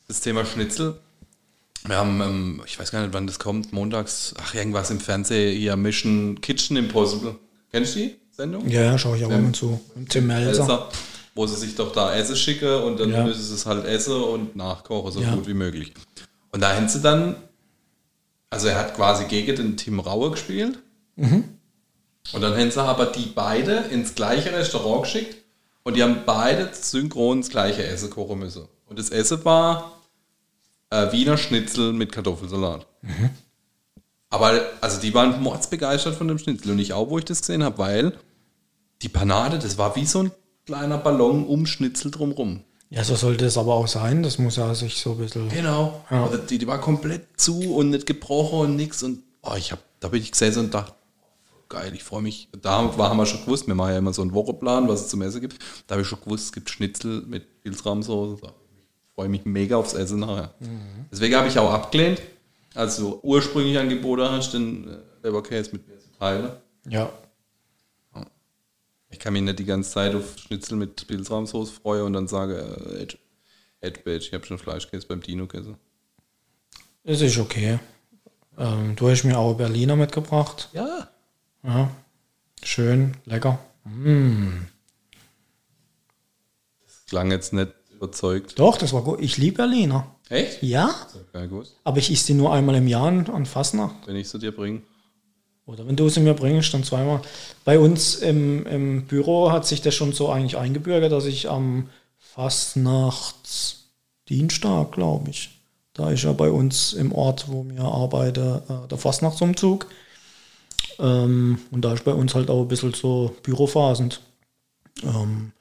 das Thema Schnitzel. Wir haben, ähm, ich weiß gar nicht, wann das kommt, montags, ach, irgendwas im Fernsehen, hier Mission Kitchen Impossible. Kennst du die Sendung? Ja, ja, schaue ich auch mal zu. Tim Melzer. Wo sie sich doch da Essen schicke und dann Ja. müssen sie es halt essen und nachkochen, so Ja. gut wie möglich. Und da haben sie dann, also er hat quasi gegen den Tim Raue gespielt. Mhm. Und dann haben sie aber die beide ins gleiche Restaurant geschickt und die haben beide synchron das gleiche Essen kochen müssen. Und das Essen war äh, Wiener Schnitzel mit Kartoffelsalat. Mhm. Aber also die waren mordsbegeistert von dem Schnitzel und ich auch, wo ich das gesehen habe, weil die Panade, das war wie so ein kleiner Ballon um Schnitzel drumrum. Ja, so sollte es aber auch sein. Das muss ja sich so ein bisschen. Genau. Ja. Also die, die war komplett zu und nicht gebrochen und nix. Und oh, ich hab, da bin ich gesessen und dachte, geil, ich freue mich. Da war, haben wir schon gewusst, wir machen ja immer so einen Wochenplan, was es zum Essen gibt. Da habe ich schon gewusst, es gibt Schnitzel mit Pilzrahmsoße. Ich freue mich mega aufs Essen nachher. Deswegen habe ich auch abgelehnt, als du ursprünglich angeboten hast, den äh, Leberkäse mit mir zu teilen. Ja. Ich kann mich nicht die ganze Zeit auf Schnitzel mit Pilzrahmsoße freuen und dann sage, äh, Ed, Ed Badge, ich habe schon Fleischkäse beim Dino gegessen. Das ist okay. Ähm, du hast mir auch Berliner mitgebracht. Ja. Ja. Schön, lecker. Klang jetzt nicht überzeugt. Doch, das war gut. Ich liebe Berliner. Echt? Ja, Ja, gut. aber ich esse die nur einmal im Jahr an an Fastnacht. Wenn ich sie dir bringe. Oder wenn du sie mir bringst, dann zweimal. Bei uns im, im Büro hat sich das schon so eigentlich eingebürgert, dass ich am Fastnachtsdienstag, glaube ich, da ist ja bei uns im Ort, wo wir arbeiten, äh, der Fastnachtsumzug. Ähm, und da ist bei uns halt auch ein bisschen so bürophasend. Ähm,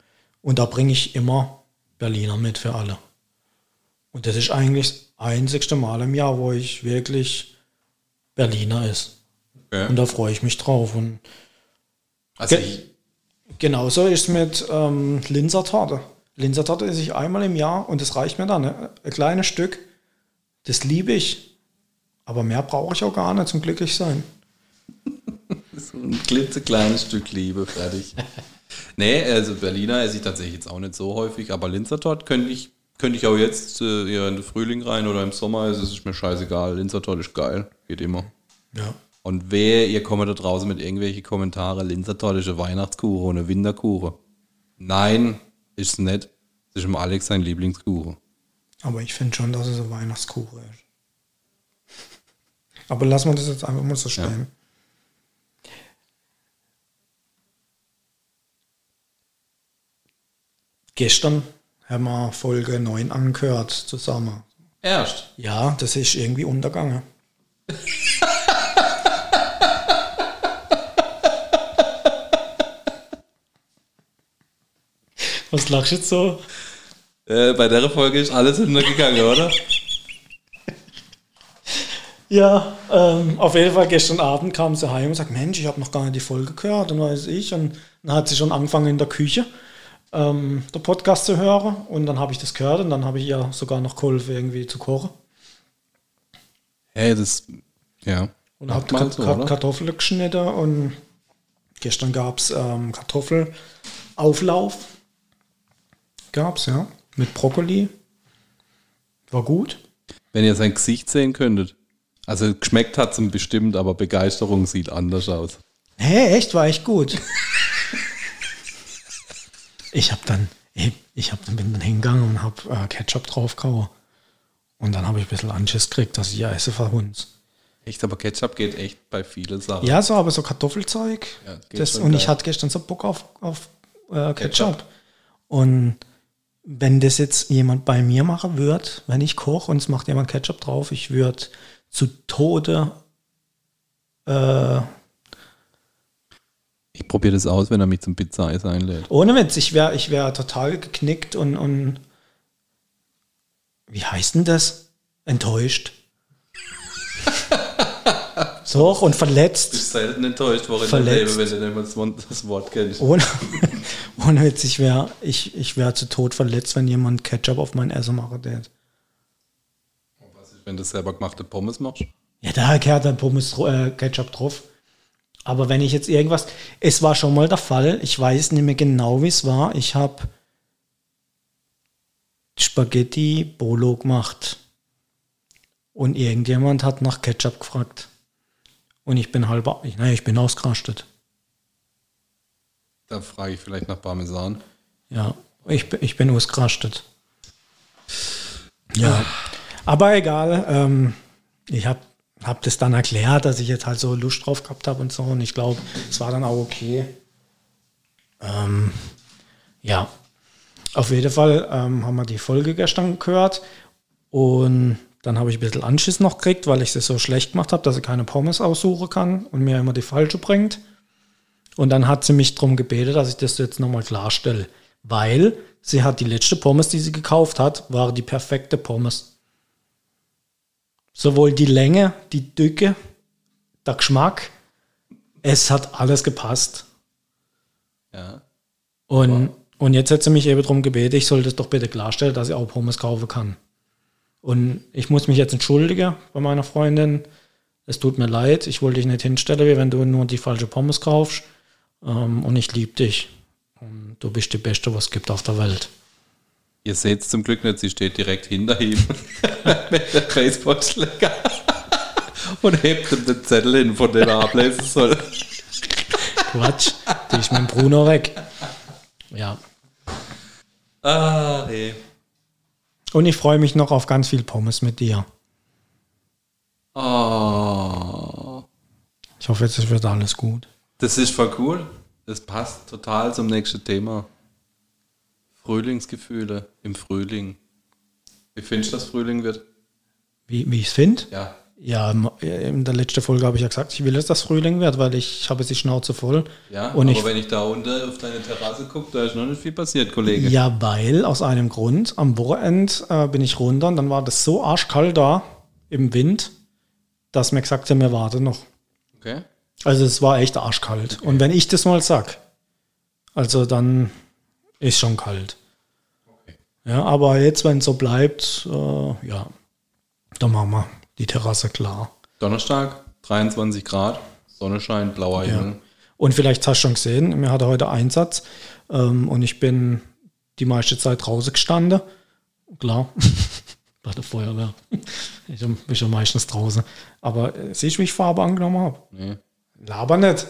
und da bringe ich immer Berliner mit für alle. Und das ist eigentlich das einzigste Mal im Jahr, wo ich wirklich Berliner ist. Okay. Und da freue ich mich drauf. Und Also Ge- ich, genauso ist es mit ähm, Linsertorte. Linsertorte esse ich einmal im Jahr und das reicht mir dann. Ne? Ein kleines Stück, das liebe ich. Aber mehr brauche ich auch gar nicht zum glücklich sein. so ein klitzekleines Stück Liebe, fertig. nee, also Berliner esse ich tatsächlich jetzt auch nicht so häufig, aber Linzertort könnte ich, könnte ich auch jetzt äh, eher in den Frühling rein oder im Sommer, es ist mir scheißegal. Linzertoll ist geil, geht immer. Ja. Und wer, ihr kommt da draußen mit irgendwelche Kommentare, Linzertoll ist eine Weihnachtskuche und eine Winterkuche. Nein, ist es nicht. Das ist im Alex sein Lieblingskuche. Aber ich finde schon, dass es eine Weihnachtskuche ist. Aber lassen wir das jetzt einfach mal so stehen. Gestern haben wir Folge 9 angehört zusammen. Erst. Ja, das ist irgendwie untergegangen. Was lachst du jetzt so? Äh, bei der Folge ist alles hintergegangen, oder? Ja, ähm, auf jeden Fall gestern Abend kam sie heim und sagt, Mensch, ich habe noch gar nicht die Folge gehört und weiß ich. Und dann hat sie schon angefangen in der Küche ähm, der Podcast zu hören und dann habe ich das gehört und dann habe ich ihr sogar noch geholfen, irgendwie zu kochen. Hey, das, ja. Und habe man Kat so? Kartoffeln geschnitten und gestern gab es ähm, Kartoffelauflauf. Gab's, ja. Mit Brokkoli. War gut. Wenn ihr sein Gesicht sehen könntet. Also geschmeckt hat es ihm bestimmt, aber Begeisterung sieht anders aus. Hä, echt? War echt gut. ich habe dann, ich, ich hab dann bin dann hingegangen und habe äh, Ketchup draufgehauen. Und dann habe ich ein bisschen Anschiss gekriegt, dass ich ja esse uns. Echt, aber Ketchup geht echt bei vielen Sachen. Ja, so, aber so Kartoffelzeug. Ja, das, und ich geil. hatte gestern so Bock auf, auf äh, Ketchup. Ketchup. Und wenn das jetzt jemand bei mir machen würde, wenn ich koche und es macht jemand Ketchup drauf, ich würde zu Tode äh, Ich probiere das aus, wenn er mich zum Pizza-Eis einlädt. Ohne Witz, ich wäre ich wär total geknickt und, und wie heißt denn das? Enttäuscht. so, und verletzt. bist selten enttäuscht worden Verletzt. wenn du nicht mal das Wort- das Wort kennst. Ohne, ohne Witz, ich wäre ich, ich wär zu Tod verletzt, wenn jemand Ketchup auf mein Essen machen würde. Wenn du selber gemachte Pommes machst. Ja, da gehört dann Pommes äh, Ketchup drauf. Aber wenn ich jetzt irgendwas, es war schon mal der Fall, ich weiß nicht mehr genau, wie es war. Ich habe Spaghetti Bolo gemacht. Und irgendjemand hat nach Ketchup gefragt. Und ich bin halber, naja, ich bin ausgerastet. Da frage ich vielleicht nach Parmesan. Ja, ich, bin- ich bin ausgerastet. Ja, aber egal. Ähm, ich habe hab das dann erklärt, dass ich jetzt halt so Lust drauf gehabt habe und so. Und ich glaube, es war dann auch okay. Ähm, ja, auf jeden Fall ähm, haben wir die Folge gestern gehört. Und dann habe ich ein bisschen Anschiss noch gekriegt, weil ich es so schlecht gemacht habe, dass ich keine Pommes aussuchen kann und mir immer die falsche bringt. Und dann hat sie mich darum gebeten, dass ich das jetzt nochmal klarstelle. Weil sie hat die letzte Pommes, die sie gekauft hat, war die perfekte Pommes. Sowohl die Länge, die Dicke, der Geschmack, es hat alles gepasst. Ja. Und, und jetzt hat sie mich eben darum gebeten, ich soll das doch bitte klarstellen, dass ich auch Pommes kaufen kann. Und ich muss mich jetzt entschuldigen bei meiner Freundin. Es tut mir leid, ich wollte dich nicht hinstellen, wie wenn du nur die falsche Pommes kaufst. Ähm, und ich liebe dich. Und du bist die Beste, was es gibt auf der Welt. Ihr seht es zum Glück nicht, sie steht direkt hinter ihm mit der Baseballschläger und hebt ihm den Zettel hin, von dem er ablesen soll. Quatsch, die ist mit dem Bruno weg. Ja. Ah, nee. Und ich freue mich noch auf ganz viel Pommes mit dir. Oh. Ich hoffe, jetzt wird alles gut. Das ist voll cool. Das passt total zum nächsten Thema. Frühlingsgefühle im Frühling. Wie findest du, dass Frühling wird? Wie, wie ich es finde? Ja. Ja, im- in der letzten Folge habe ich ja gesagt, ich will, dass das Frühling wird, weil ich habe jetzt die Schnauze voll. Ja, und aber ich, wenn ich da unten auf deine Terrasse gucke, da ist noch nicht viel passiert, Kollege. ja, weil aus einem Grund, am Wochenende äh, bin ich runter und dann war das so arschkalt da im Wind, dass mir gesagt haben, wir warten noch. Okay. Also es war echt arschkalt. Und wenn ich das mal sag, also dann ist schon kalt. Ja, aber jetzt, wenn es so bleibt, äh, ja, dann machen wir die Terrasse klar. Donnerstag, 23 Grad, Sonne scheint, blauer Ja. Himmel. Und vielleicht hast du schon gesehen, mir hatte heute Einsatz ähm, und ich bin die meiste Zeit draußen gestanden Klar. Bei der Feuerwehr. Ich bin schon meistens draußen. Aber äh, siehst du, wie ich Farbe angenommen habe? Nee. Laber nicht.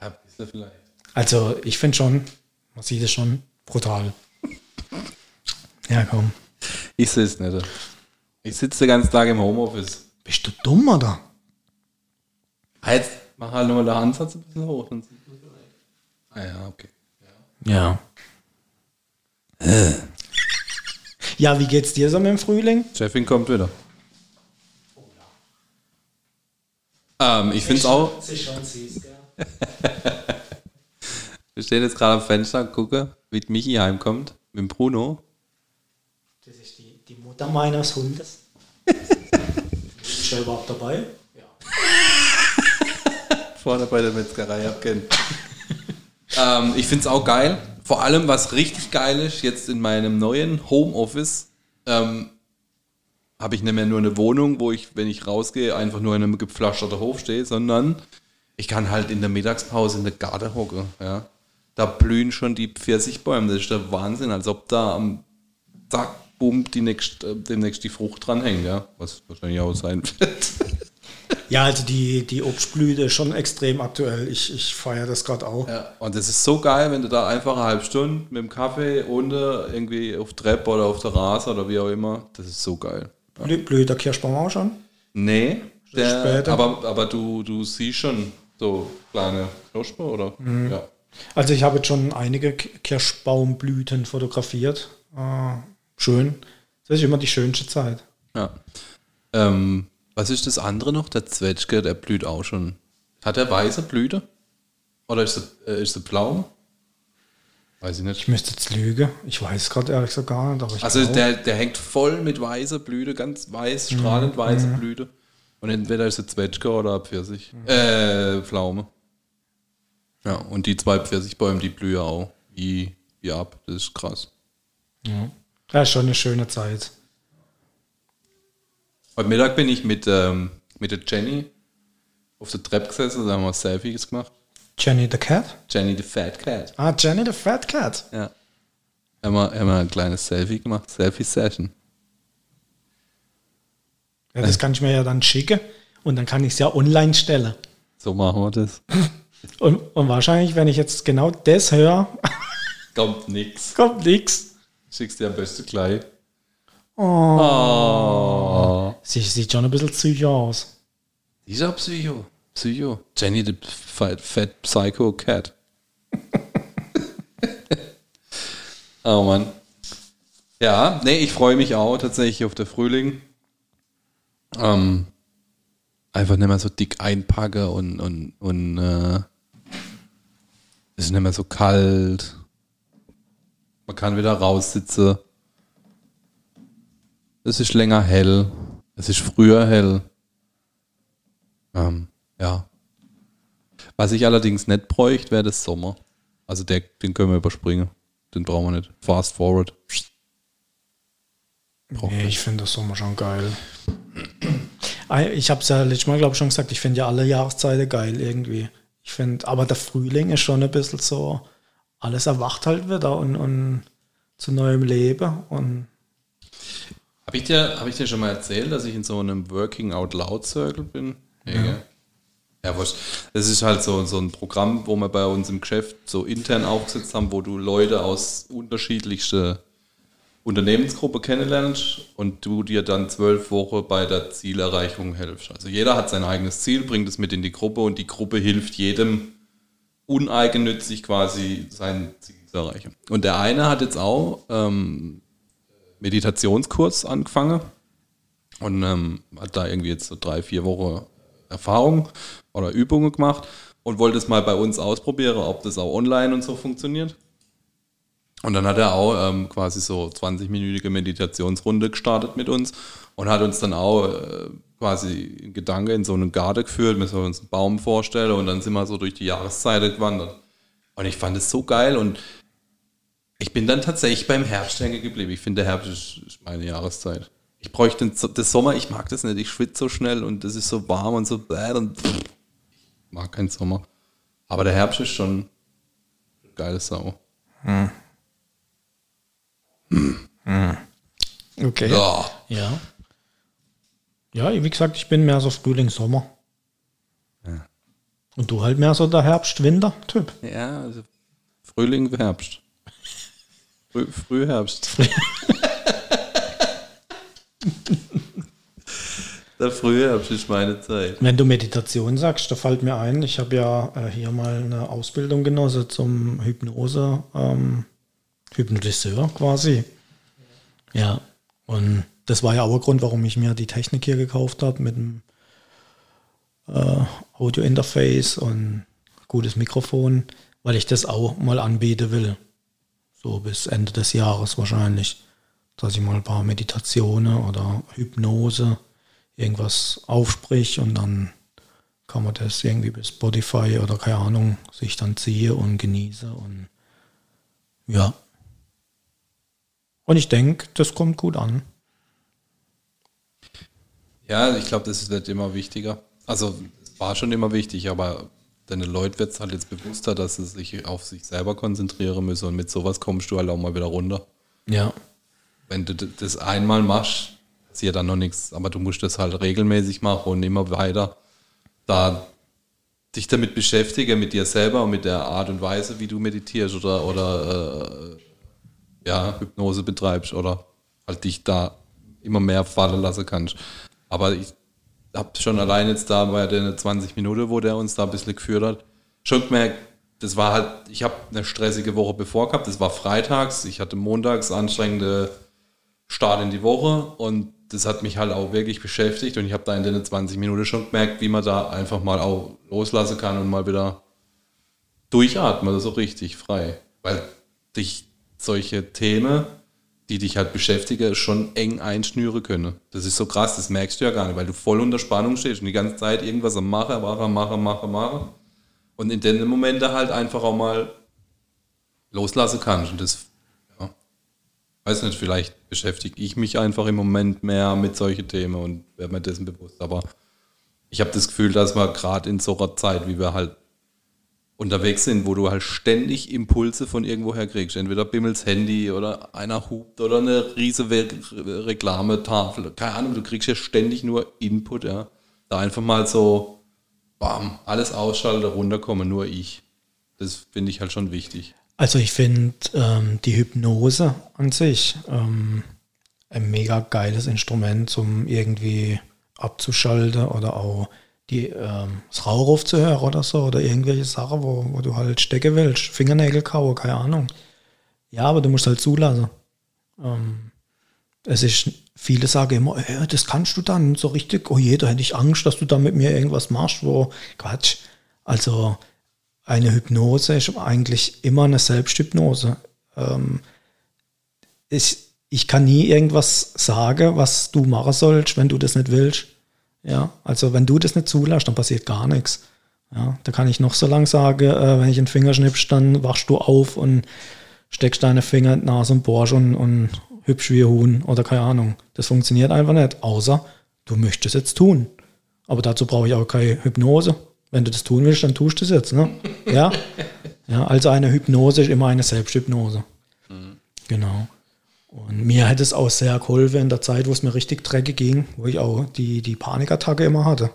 Ja, bisschen vielleicht. Also, ich finde schon, man sieht es schon brutal. Ja, komm. Ich sehe es nicht. Ich sitze den ganzen Tag im Homeoffice. Bist du dumm, oder? Ah, Jetzt mach halt nur den Ansatz ein bisschen hoch. Dann sieht man. Ah ja, okay. Ja. Ja, wie geht's dir so mit dem Frühling? Chefin kommt wieder. Ähm, ich finde es auch. Wir stehen jetzt gerade am Fenster und gucken, wie Michi heimkommt mit Bruno. Das ist die, die Mutter meines Hundes. Ist er überhaupt dabei? vorne bei der Metzgerei abkennen. ähm, ich finde es auch geil. Vor allem, was richtig geil ist, jetzt in meinem neuen Homeoffice, ähm, habe ich nicht mehr nur eine Wohnung, wo ich, wenn ich rausgehe, einfach nur in einem gepflasterten Hof stehe, sondern ich kann halt in der Mittagspause in der Garten hocken. Ja. Da blühen schon die Pfirsichbäume. Das ist der Wahnsinn, als ob da am Zack, bumm, die nächst, äh, demnächst die Frucht dranhängt. Ja. Was wahrscheinlich auch sein wird. Ja, also die, die Obstblüte ist schon extrem aktuell. Ich, ich feiere das gerade auch. Ja, und das ist so geil, wenn du da einfach eine halbe Stunde mit dem Kaffee unten irgendwie auf Treppe oder auf der Rasen oder wie auch immer, das ist so geil. Blü blüht der Kirschbaum auch schon? Nee, der, später. aber, aber du, du siehst schon so kleine Knospen, oder? Ja. Also ich habe jetzt schon einige Kirschbaumblüten fotografiert. Äh, schön. Das ist immer die schönste Zeit. ja. Ähm, was ist das andere noch? Der Zwetschge, der blüht auch schon. Hat er weiße Blüte? Oder ist es äh, ist es blau? Weiß ich nicht. Ich müsste jetzt lügen. Ich weiß es gerade ehrlich gesagt gar nicht. Aber ich Also glaub- der, der hängt voll mit weißer Blüte, ganz weiß, strahlend weiße Blüte. Und entweder ist es Zwetschge oder Pfirsich. Äh, Pflaume. Ja, und die zwei Pfirsichbäume, die blühen auch wie, wie ab. Das ist krass. ja, ist schon eine schöne Zeit. Heute Mittag bin ich mit, ähm, mit der Jenny auf der Treppe gesessen, da haben wir Selfies gemacht. Jenny the Cat? Jenny the Fat Cat. Ah, Jenny the Fat Cat. Ja. Haben wir, haben wir ein kleines Selfie gemacht, Selfie-Session. Ja, das kann ich mir ja dann schicken und dann kann ich es ja online stellen. So machen wir das. Und, und wahrscheinlich, wenn ich jetzt genau das höre, Kommt nix. kommt nichts. Schickst dir am besten gleich. Sie sieht schon ein bisschen psycho aus. Dieser Psycho. Psycho. Jenny the Fat, fat Psycho Cat. oh Mann. Ja, nee, ich freue mich auch tatsächlich auf den Frühling. Ähm, einfach nicht mehr so dick einpacke und, und, und äh, es ist nicht mehr so kalt. Man kann wieder raussitzen. Es ist länger hell. Es ist früher hell. Ähm, ja. Was ich allerdings nicht bräuchte, wäre das Sommer. Also der, den können wir überspringen. Den brauchen wir nicht. Fast forward. Braucht Nee, ich finde das Sommer schon geil. Ah, Ich habe es ja letztes Mal, glaube ich, schon gesagt, ich finde ja alle Jahreszeiten geil irgendwie. Ich finde, aber der Frühling ist schon ein bisschen so, alles erwacht halt wieder und, und zu neuem Leben. Und Habe ich, dir, hab ich dir schon mal erzählt, dass ich in so einem Working Out Loud Circle bin? Nee, ja. Ja, wurscht. Das ist halt so, so ein Programm, wo wir bei uns im Geschäft so intern aufgesetzt haben, wo du Leute aus unterschiedlichsten Unternehmensgruppen kennenlernst und du dir dann zwölf Wochen bei der Zielerreichung hilfst. Also jeder hat sein eigenes Ziel, bringt es mit in die Gruppe und die Gruppe hilft jedem uneigennützig quasi sein Ziel zu erreichen. Und der eine hat jetzt auch ähm, Meditationskurs angefangen und ähm, hat da irgendwie jetzt so drei, vier Wochen Erfahrung oder Übungen gemacht und wollte es mal bei uns ausprobieren, ob das auch online und so funktioniert. Und dann hat er auch ähm, quasi so 20-minütige Meditationsrunde gestartet mit uns und hat uns dann auch äh, quasi in Gedanke in so einen Garten geführt. Wir sollen uns einen Baum vorstellen und dann sind wir so durch die Jahreszeit gewandert. Und ich fand es so geil und ich bin dann tatsächlich beim Herbst hängen geblieben. Ich finde, der Herbst ist, meine Jahreszeit. Ich bräuchte den, das Sommer, ich mag das nicht. Ich schwitze so schnell und das ist so warm und so bäh und ich mag keinen Sommer. Aber der Herbst ist schon geile Sau. Okay. Ja. Ja. Ja, wie gesagt, ich bin mehr so Frühling, Sommer. Und du halt mehr so der Herbst-Winter-Typ. Ja, also Frühling, Herbst. Früh, Frühherbst. Der Frühherbst ist meine Zeit. Wenn du Meditation sagst, da fällt mir ein, ich habe ja äh, hier mal eine Ausbildung genossen zum Hypnose, ähm, Hypnotiseur quasi. Ja, und das war ja auch ein Grund, warum ich mir die Technik hier gekauft habe mit dem äh, Audio-Interface und gutes Mikrofon, weil ich das auch mal anbieten will. So bis Ende des Jahres wahrscheinlich. Dass ich mal ein paar Meditationen oder Hypnose irgendwas aufsprich und dann kann man das irgendwie bis Spotify oder keine Ahnung sich dann ziehe und genieße und ja. Und ich denke, das kommt gut an. Ja, ich glaube, das wird immer wichtiger. Also, es war schon immer wichtig, aber den Leuten wird es halt jetzt bewusster, dass sie sich auf sich selber konzentrieren müssen und mit sowas kommst du halt auch mal wieder runter. Ja. Wenn du das einmal machst, passiert dann noch nichts, aber du musst das halt regelmäßig machen und immer weiter da dich damit beschäftigen, mit dir selber und mit der Art und Weise, wie du meditierst oder, oder äh, ja, Hypnose betreibst oder halt dich da immer mehr fallen lassen kannst. Aber ich habe schon allein jetzt da bei den 20 Minuten, wo der uns da ein bisschen geführt hat, schon gemerkt, das war halt, ich habe eine stressige Woche bevor gehabt, das war freitags, ich hatte montags anstrengende Start in die Woche und das hat mich halt auch wirklich beschäftigt und ich habe da in den 20 Minuten schon gemerkt, wie man da einfach mal auch loslassen kann und mal wieder durchatmen, das ist auch richtig frei. Weil dich solche Themen, die dich halt beschäftigen, schon eng einschnüren können. Das ist so krass, das merkst du ja gar nicht, weil du voll unter Spannung stehst und die ganze Zeit irgendwas am Machen, Machen, Machen, Machen, Machen. Und in den Momenten halt einfach auch mal loslassen kannst. Und das, weiß nicht, vielleicht beschäftige ich mich einfach im Moment mehr mit solchen Themen und werde mir dessen bewusst. Aber ich habe das Gefühl, dass wir gerade in so einer Zeit, wie wir halt unterwegs sind, wo du halt ständig Impulse von irgendwoher kriegst. Entweder bimmels Handy oder einer hupt oder eine riesige Reklametafel. Keine Ahnung, du kriegst ja ständig nur Input, ja. Da einfach mal so, bam, alles ausschalten, runterkommen, nur ich. Das finde ich halt schon wichtig. Also ich finde ähm, die Hypnose an sich ähm, ein mega geiles Instrument, um irgendwie abzuschalten oder auch die, ähm, das Rauch zu hören oder so oder irgendwelche Sachen, wo, wo du halt stecken willst. Fingernägel kauen, keine Ahnung. Ja, aber du musst halt zulassen. Ähm, es ist, viele sagen immer, äh, das kannst du dann so richtig, oh je, da hätte ich Angst, dass du da mit mir irgendwas machst, wo, Quatsch. Also eine Hypnose ist eigentlich immer eine Selbsthypnose. Ähm, ich, ich kann nie irgendwas sagen, was du machen sollst, wenn du das nicht willst. Ja, also wenn du das nicht zulässt, dann passiert gar nichts. Ja, da kann ich noch so lang sagen, äh, wenn ich einen Finger schnippst, dann wachst du auf und steckst deine Finger in die Nase und bohrst und, und hübsch wie ein Huhn oder keine Ahnung. Das funktioniert einfach nicht, außer du möchtest es jetzt tun. Aber dazu brauche ich auch keine Hypnose. Wenn du das tun willst, dann tust du es jetzt. Ne? Ja? ja, also eine Hypnose ist immer eine Selbsthypnose. Genau. Und mir hat es auch sehr geholfen in der Zeit, wo es mir richtig dreckig ging, wo ich auch die, die Panikattacke immer hatte.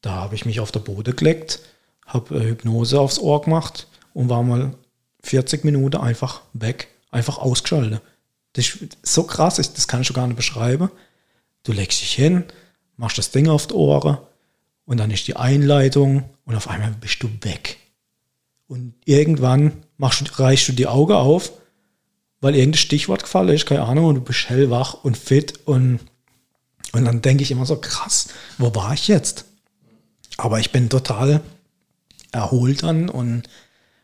Da habe ich mich auf der Boden gelegt, habe Hypnose aufs Ohr gemacht und war mal 40 Minuten einfach weg, einfach ausgeschaltet. Das ist so krass, das kann ich schon gar nicht beschreiben. Du legst dich hin, machst das Ding auf die Ohren und dann ist die Einleitung und auf einmal bist du weg. Und irgendwann machst reichst du die Augen auf, weil irgendein Stichwort gefallen ist, keine Ahnung, und du bist hellwach und fit und, und dann denke ich immer so, krass, wo war ich jetzt? Aber ich bin total erholt dann und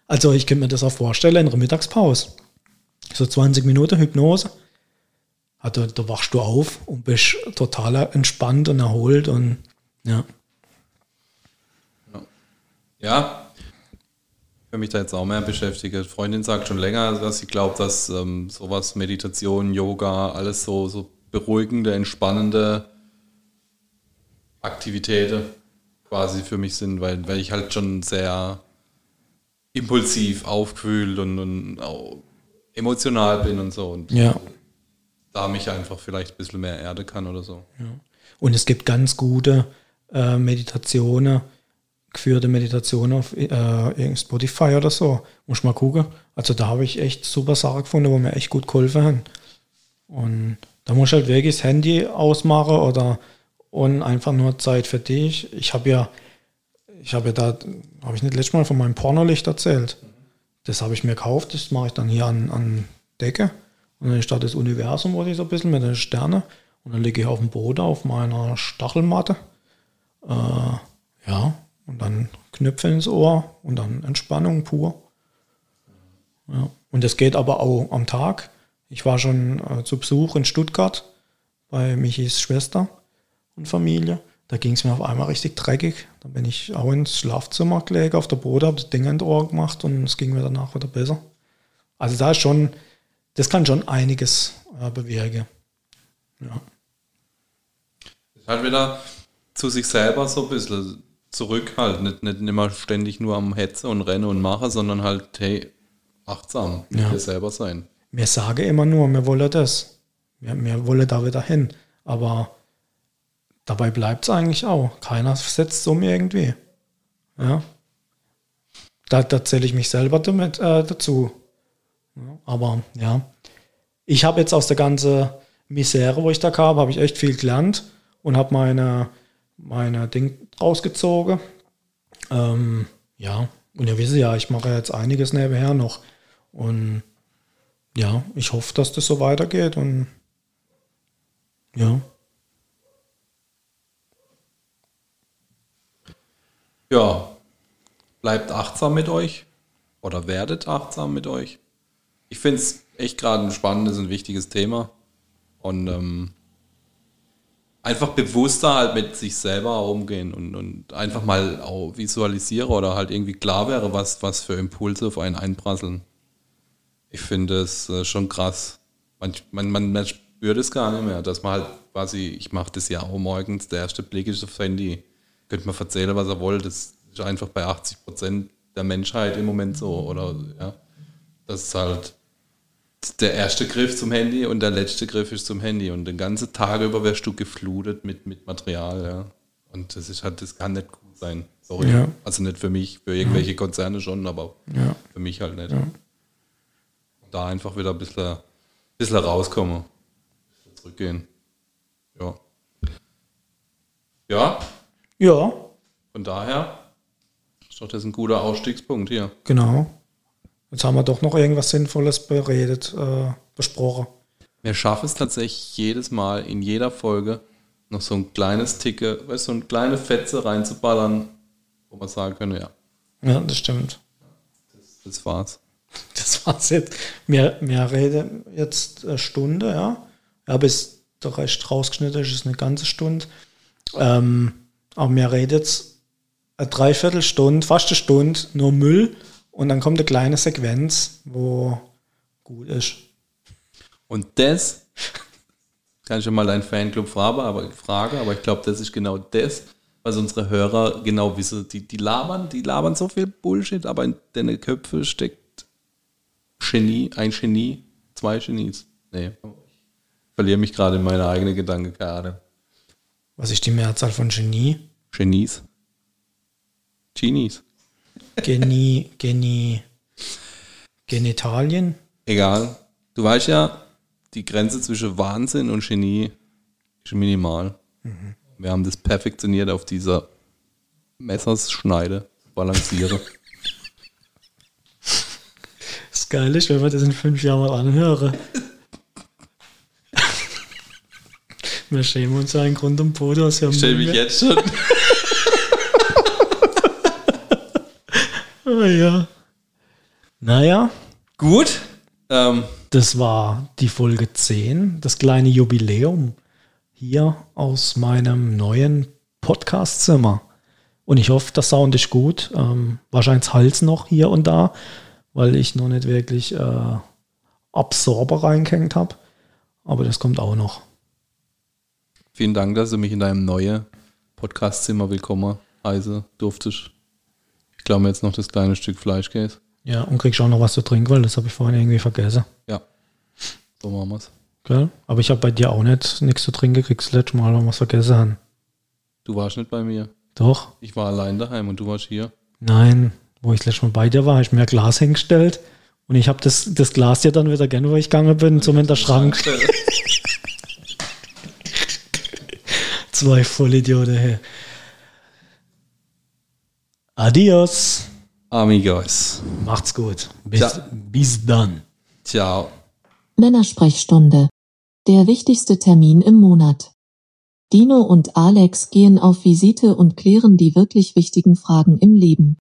also ich könnte mir das auch vorstellen in der Mittagspause. So 20 Minuten Hypnose. Also da wachst du auf und bist total entspannt und erholt und ja. Ja, ich will mich da jetzt auch mehr beschäftigen. Freundin sagt schon länger, dass sie glaubt, dass ähm, sowas, Meditation, Yoga, alles so, so beruhigende, entspannende Aktivitäten quasi für mich sind, weil, weil ich halt schon sehr impulsiv, aufgewühlt und, und emotional bin und so. Und Ja. da mich einfach vielleicht ein bisschen mehr Erde kann oder so. Und es gibt ganz gute äh, Meditationen, geführte Meditationen auf äh, Spotify oder so. Muss mal gucken. Also da habe ich echt super Sachen gefunden, wo mir echt gut geholfen haben. Und da muss halt wirklich das Handy ausmachen oder und einfach nur Zeit für dich. Ich habe ja, ich habe ja da, habe ich nicht letztes Mal von meinem Pornolicht erzählt. Das habe ich mir gekauft, das mache ich dann hier an, an Decke. Und dann da das Universum, wo ich so ein bisschen mit den Sternen. Und dann liege ich auf dem Boden auf meiner Stachelmatte. Äh, ja, und dann Knöpfe ins Ohr und dann Entspannung pur. Ja. Und das geht aber auch am Tag. Ich war schon äh, zu Besuch in Stuttgart bei Michis Schwester und Familie. Da ging es mir auf einmal richtig dreckig. Da bin ich auch ins Schlafzimmer gelegt, auf der Boden, habe das Ding in Ohr gemacht und es ging mir danach wieder besser. Also da ist schon, das kann schon einiges äh, bewirken. Ja. Ist halt wieder zu sich selber so ein bisschen zurückhalten. Nicht, nicht immer ständig nur am Hetze und Rennen und Machen, sondern halt, hey, achtsam Ja. dir selber sein. Wir sagen immer nur, wir wollen das. Wir, wir wollen da wieder hin. Aber dabei bleibt es eigentlich auch. Keiner setzt um irgendwie. Ja. Da, da zähle ich mich selber damit äh, dazu. Ja, aber ja. Ich habe jetzt aus der ganzen Misere, wo ich da kam, habe ich echt viel gelernt und habe meine, meine Ding rausgezogen. Ähm, ja, und ihr wisst ja, ich mache jetzt einiges nebenher noch. Und ja, ich hoffe, dass das so weitergeht und ja. Ja, bleibt achtsam mit euch oder werdet achtsam mit euch. Ich finde es echt gerade ein spannendes und wichtiges Thema. Und ähm, einfach bewusster halt mit sich selber umgehen und, und einfach mal auch visualisiere oder halt irgendwie klar wäre, was, was für Impulse auf einen einprasseln. Ich finde es äh, schon krass. Man, man, man, man spürt es gar nicht mehr, dass man halt quasi, ich mache das ja auch morgens, der erste Blick ist aufs Handy. Könnte man erzählen, was er wollte. Das ist einfach bei 80 Prozent der Menschheit im Moment so. Oder ja, das ist halt der erste Griff zum Handy und der letzte Griff ist zum Handy. Und den ganzen Tag über wirst du geflutet mit, mit Material, ja. Und das ist halt, das kann nicht gut sein. Sorry. Ja. Also nicht für mich, für irgendwelche Konzerne schon, aber Ja. für mich halt nicht. Da einfach wieder ein bisschen, bisschen rauskommen. Ein bisschen zurückgehen. Ja. Ja, Ja, von daher ist doch das ein guter Ausstiegspunkt hier. genau. Jetzt haben wir doch noch irgendwas Sinnvolles beredet, äh, besprochen. Wir schaffen es tatsächlich jedes Mal in jeder Folge noch so ein kleines Ticke, weißt du, so eine kleine Fetze reinzuballern, wo man sagen könnte, ja, Ja, das stimmt. das war's. Das war's jetzt. Wir, wir reden jetzt eine Stunde, ja. Ja, bis der Rest rausgeschnitten ist, ist eine ganze Stunde. Ähm, aber wir reden jetzt eine Dreiviertelstunde, fast eine Stunde, nur Müll. Und dann kommt eine kleine Sequenz, wo gut ist. Und das kann ich schon mal deinen Fanclub fragen, aber, fragen, aber ich glaube, das ist genau das, was unsere Hörer genau wissen. Die, die labern, die labern so viel Bullshit, aber in deine Köpfe steckt Genie, ein Genie, zwei Genies. Nee, ich verliere mich gerade in meine eigene Gedanke gerade. Was ist die Mehrzahl von Genie? Genies. Genies. Genie, Genie, Genitalien? Egal. Du weißt ja, die Grenze zwischen Wahnsinn und Genie ist minimal. Wir haben das perfektioniert auf dieser Messersschneide zu balancieren. Das Geile ist, wenn wir das in fünf Jahren mal anhören. Wir schämen uns ja einen Grund um Boden aus. Ich stelle mich jetzt schon. Oh, ja. Naja, Gut. Ähm, das war die Folge 10, das kleine Jubiläum hier aus meinem neuen Podcastzimmer. Und ich hoffe, der Sound ist gut. Ähm, wahrscheinlich Hals noch hier und da, weil ich noch nicht wirklich äh, Absorber reingehängt habe. Aber das kommt auch noch. vielen Dank, dass du mich in deinem neuen Podcastzimmer willkommen heiße durftest. Ich glaube mir jetzt noch das kleine Stück Fleischkäse. Ja, und kriegst auch noch was zu trinken, weil das habe ich vorhin irgendwie vergessen. Ja. So machen wir's. Gell? Aber ich habe bei dir auch nicht nichts zu trinken gekriegt, das letzte Mal, weil wir es vergessen haben. Du warst nicht bei mir. Doch? Ich war allein daheim und du warst hier. Nein, wo ich das letzte Mal bei dir war, habe ich mir ein Glas hingestellt und ich habe das, das Glas dir dann wieder gerne, wo ich gegangen bin, zum in der Schrank. Zwei Vollidioten, hey. Adios. Amigos. Macht's gut. Bis, Ciao. bis dann. Ciao. Männersprechstunde. Der wichtigste Termin im Monat. Dino und Alex gehen auf Visite und klären die wirklich wichtigen Fragen im Leben.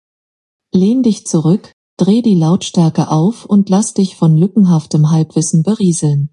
Lehn dich zurück, dreh die Lautstärke auf und lass dich von lückenhaftem Halbwissen berieseln.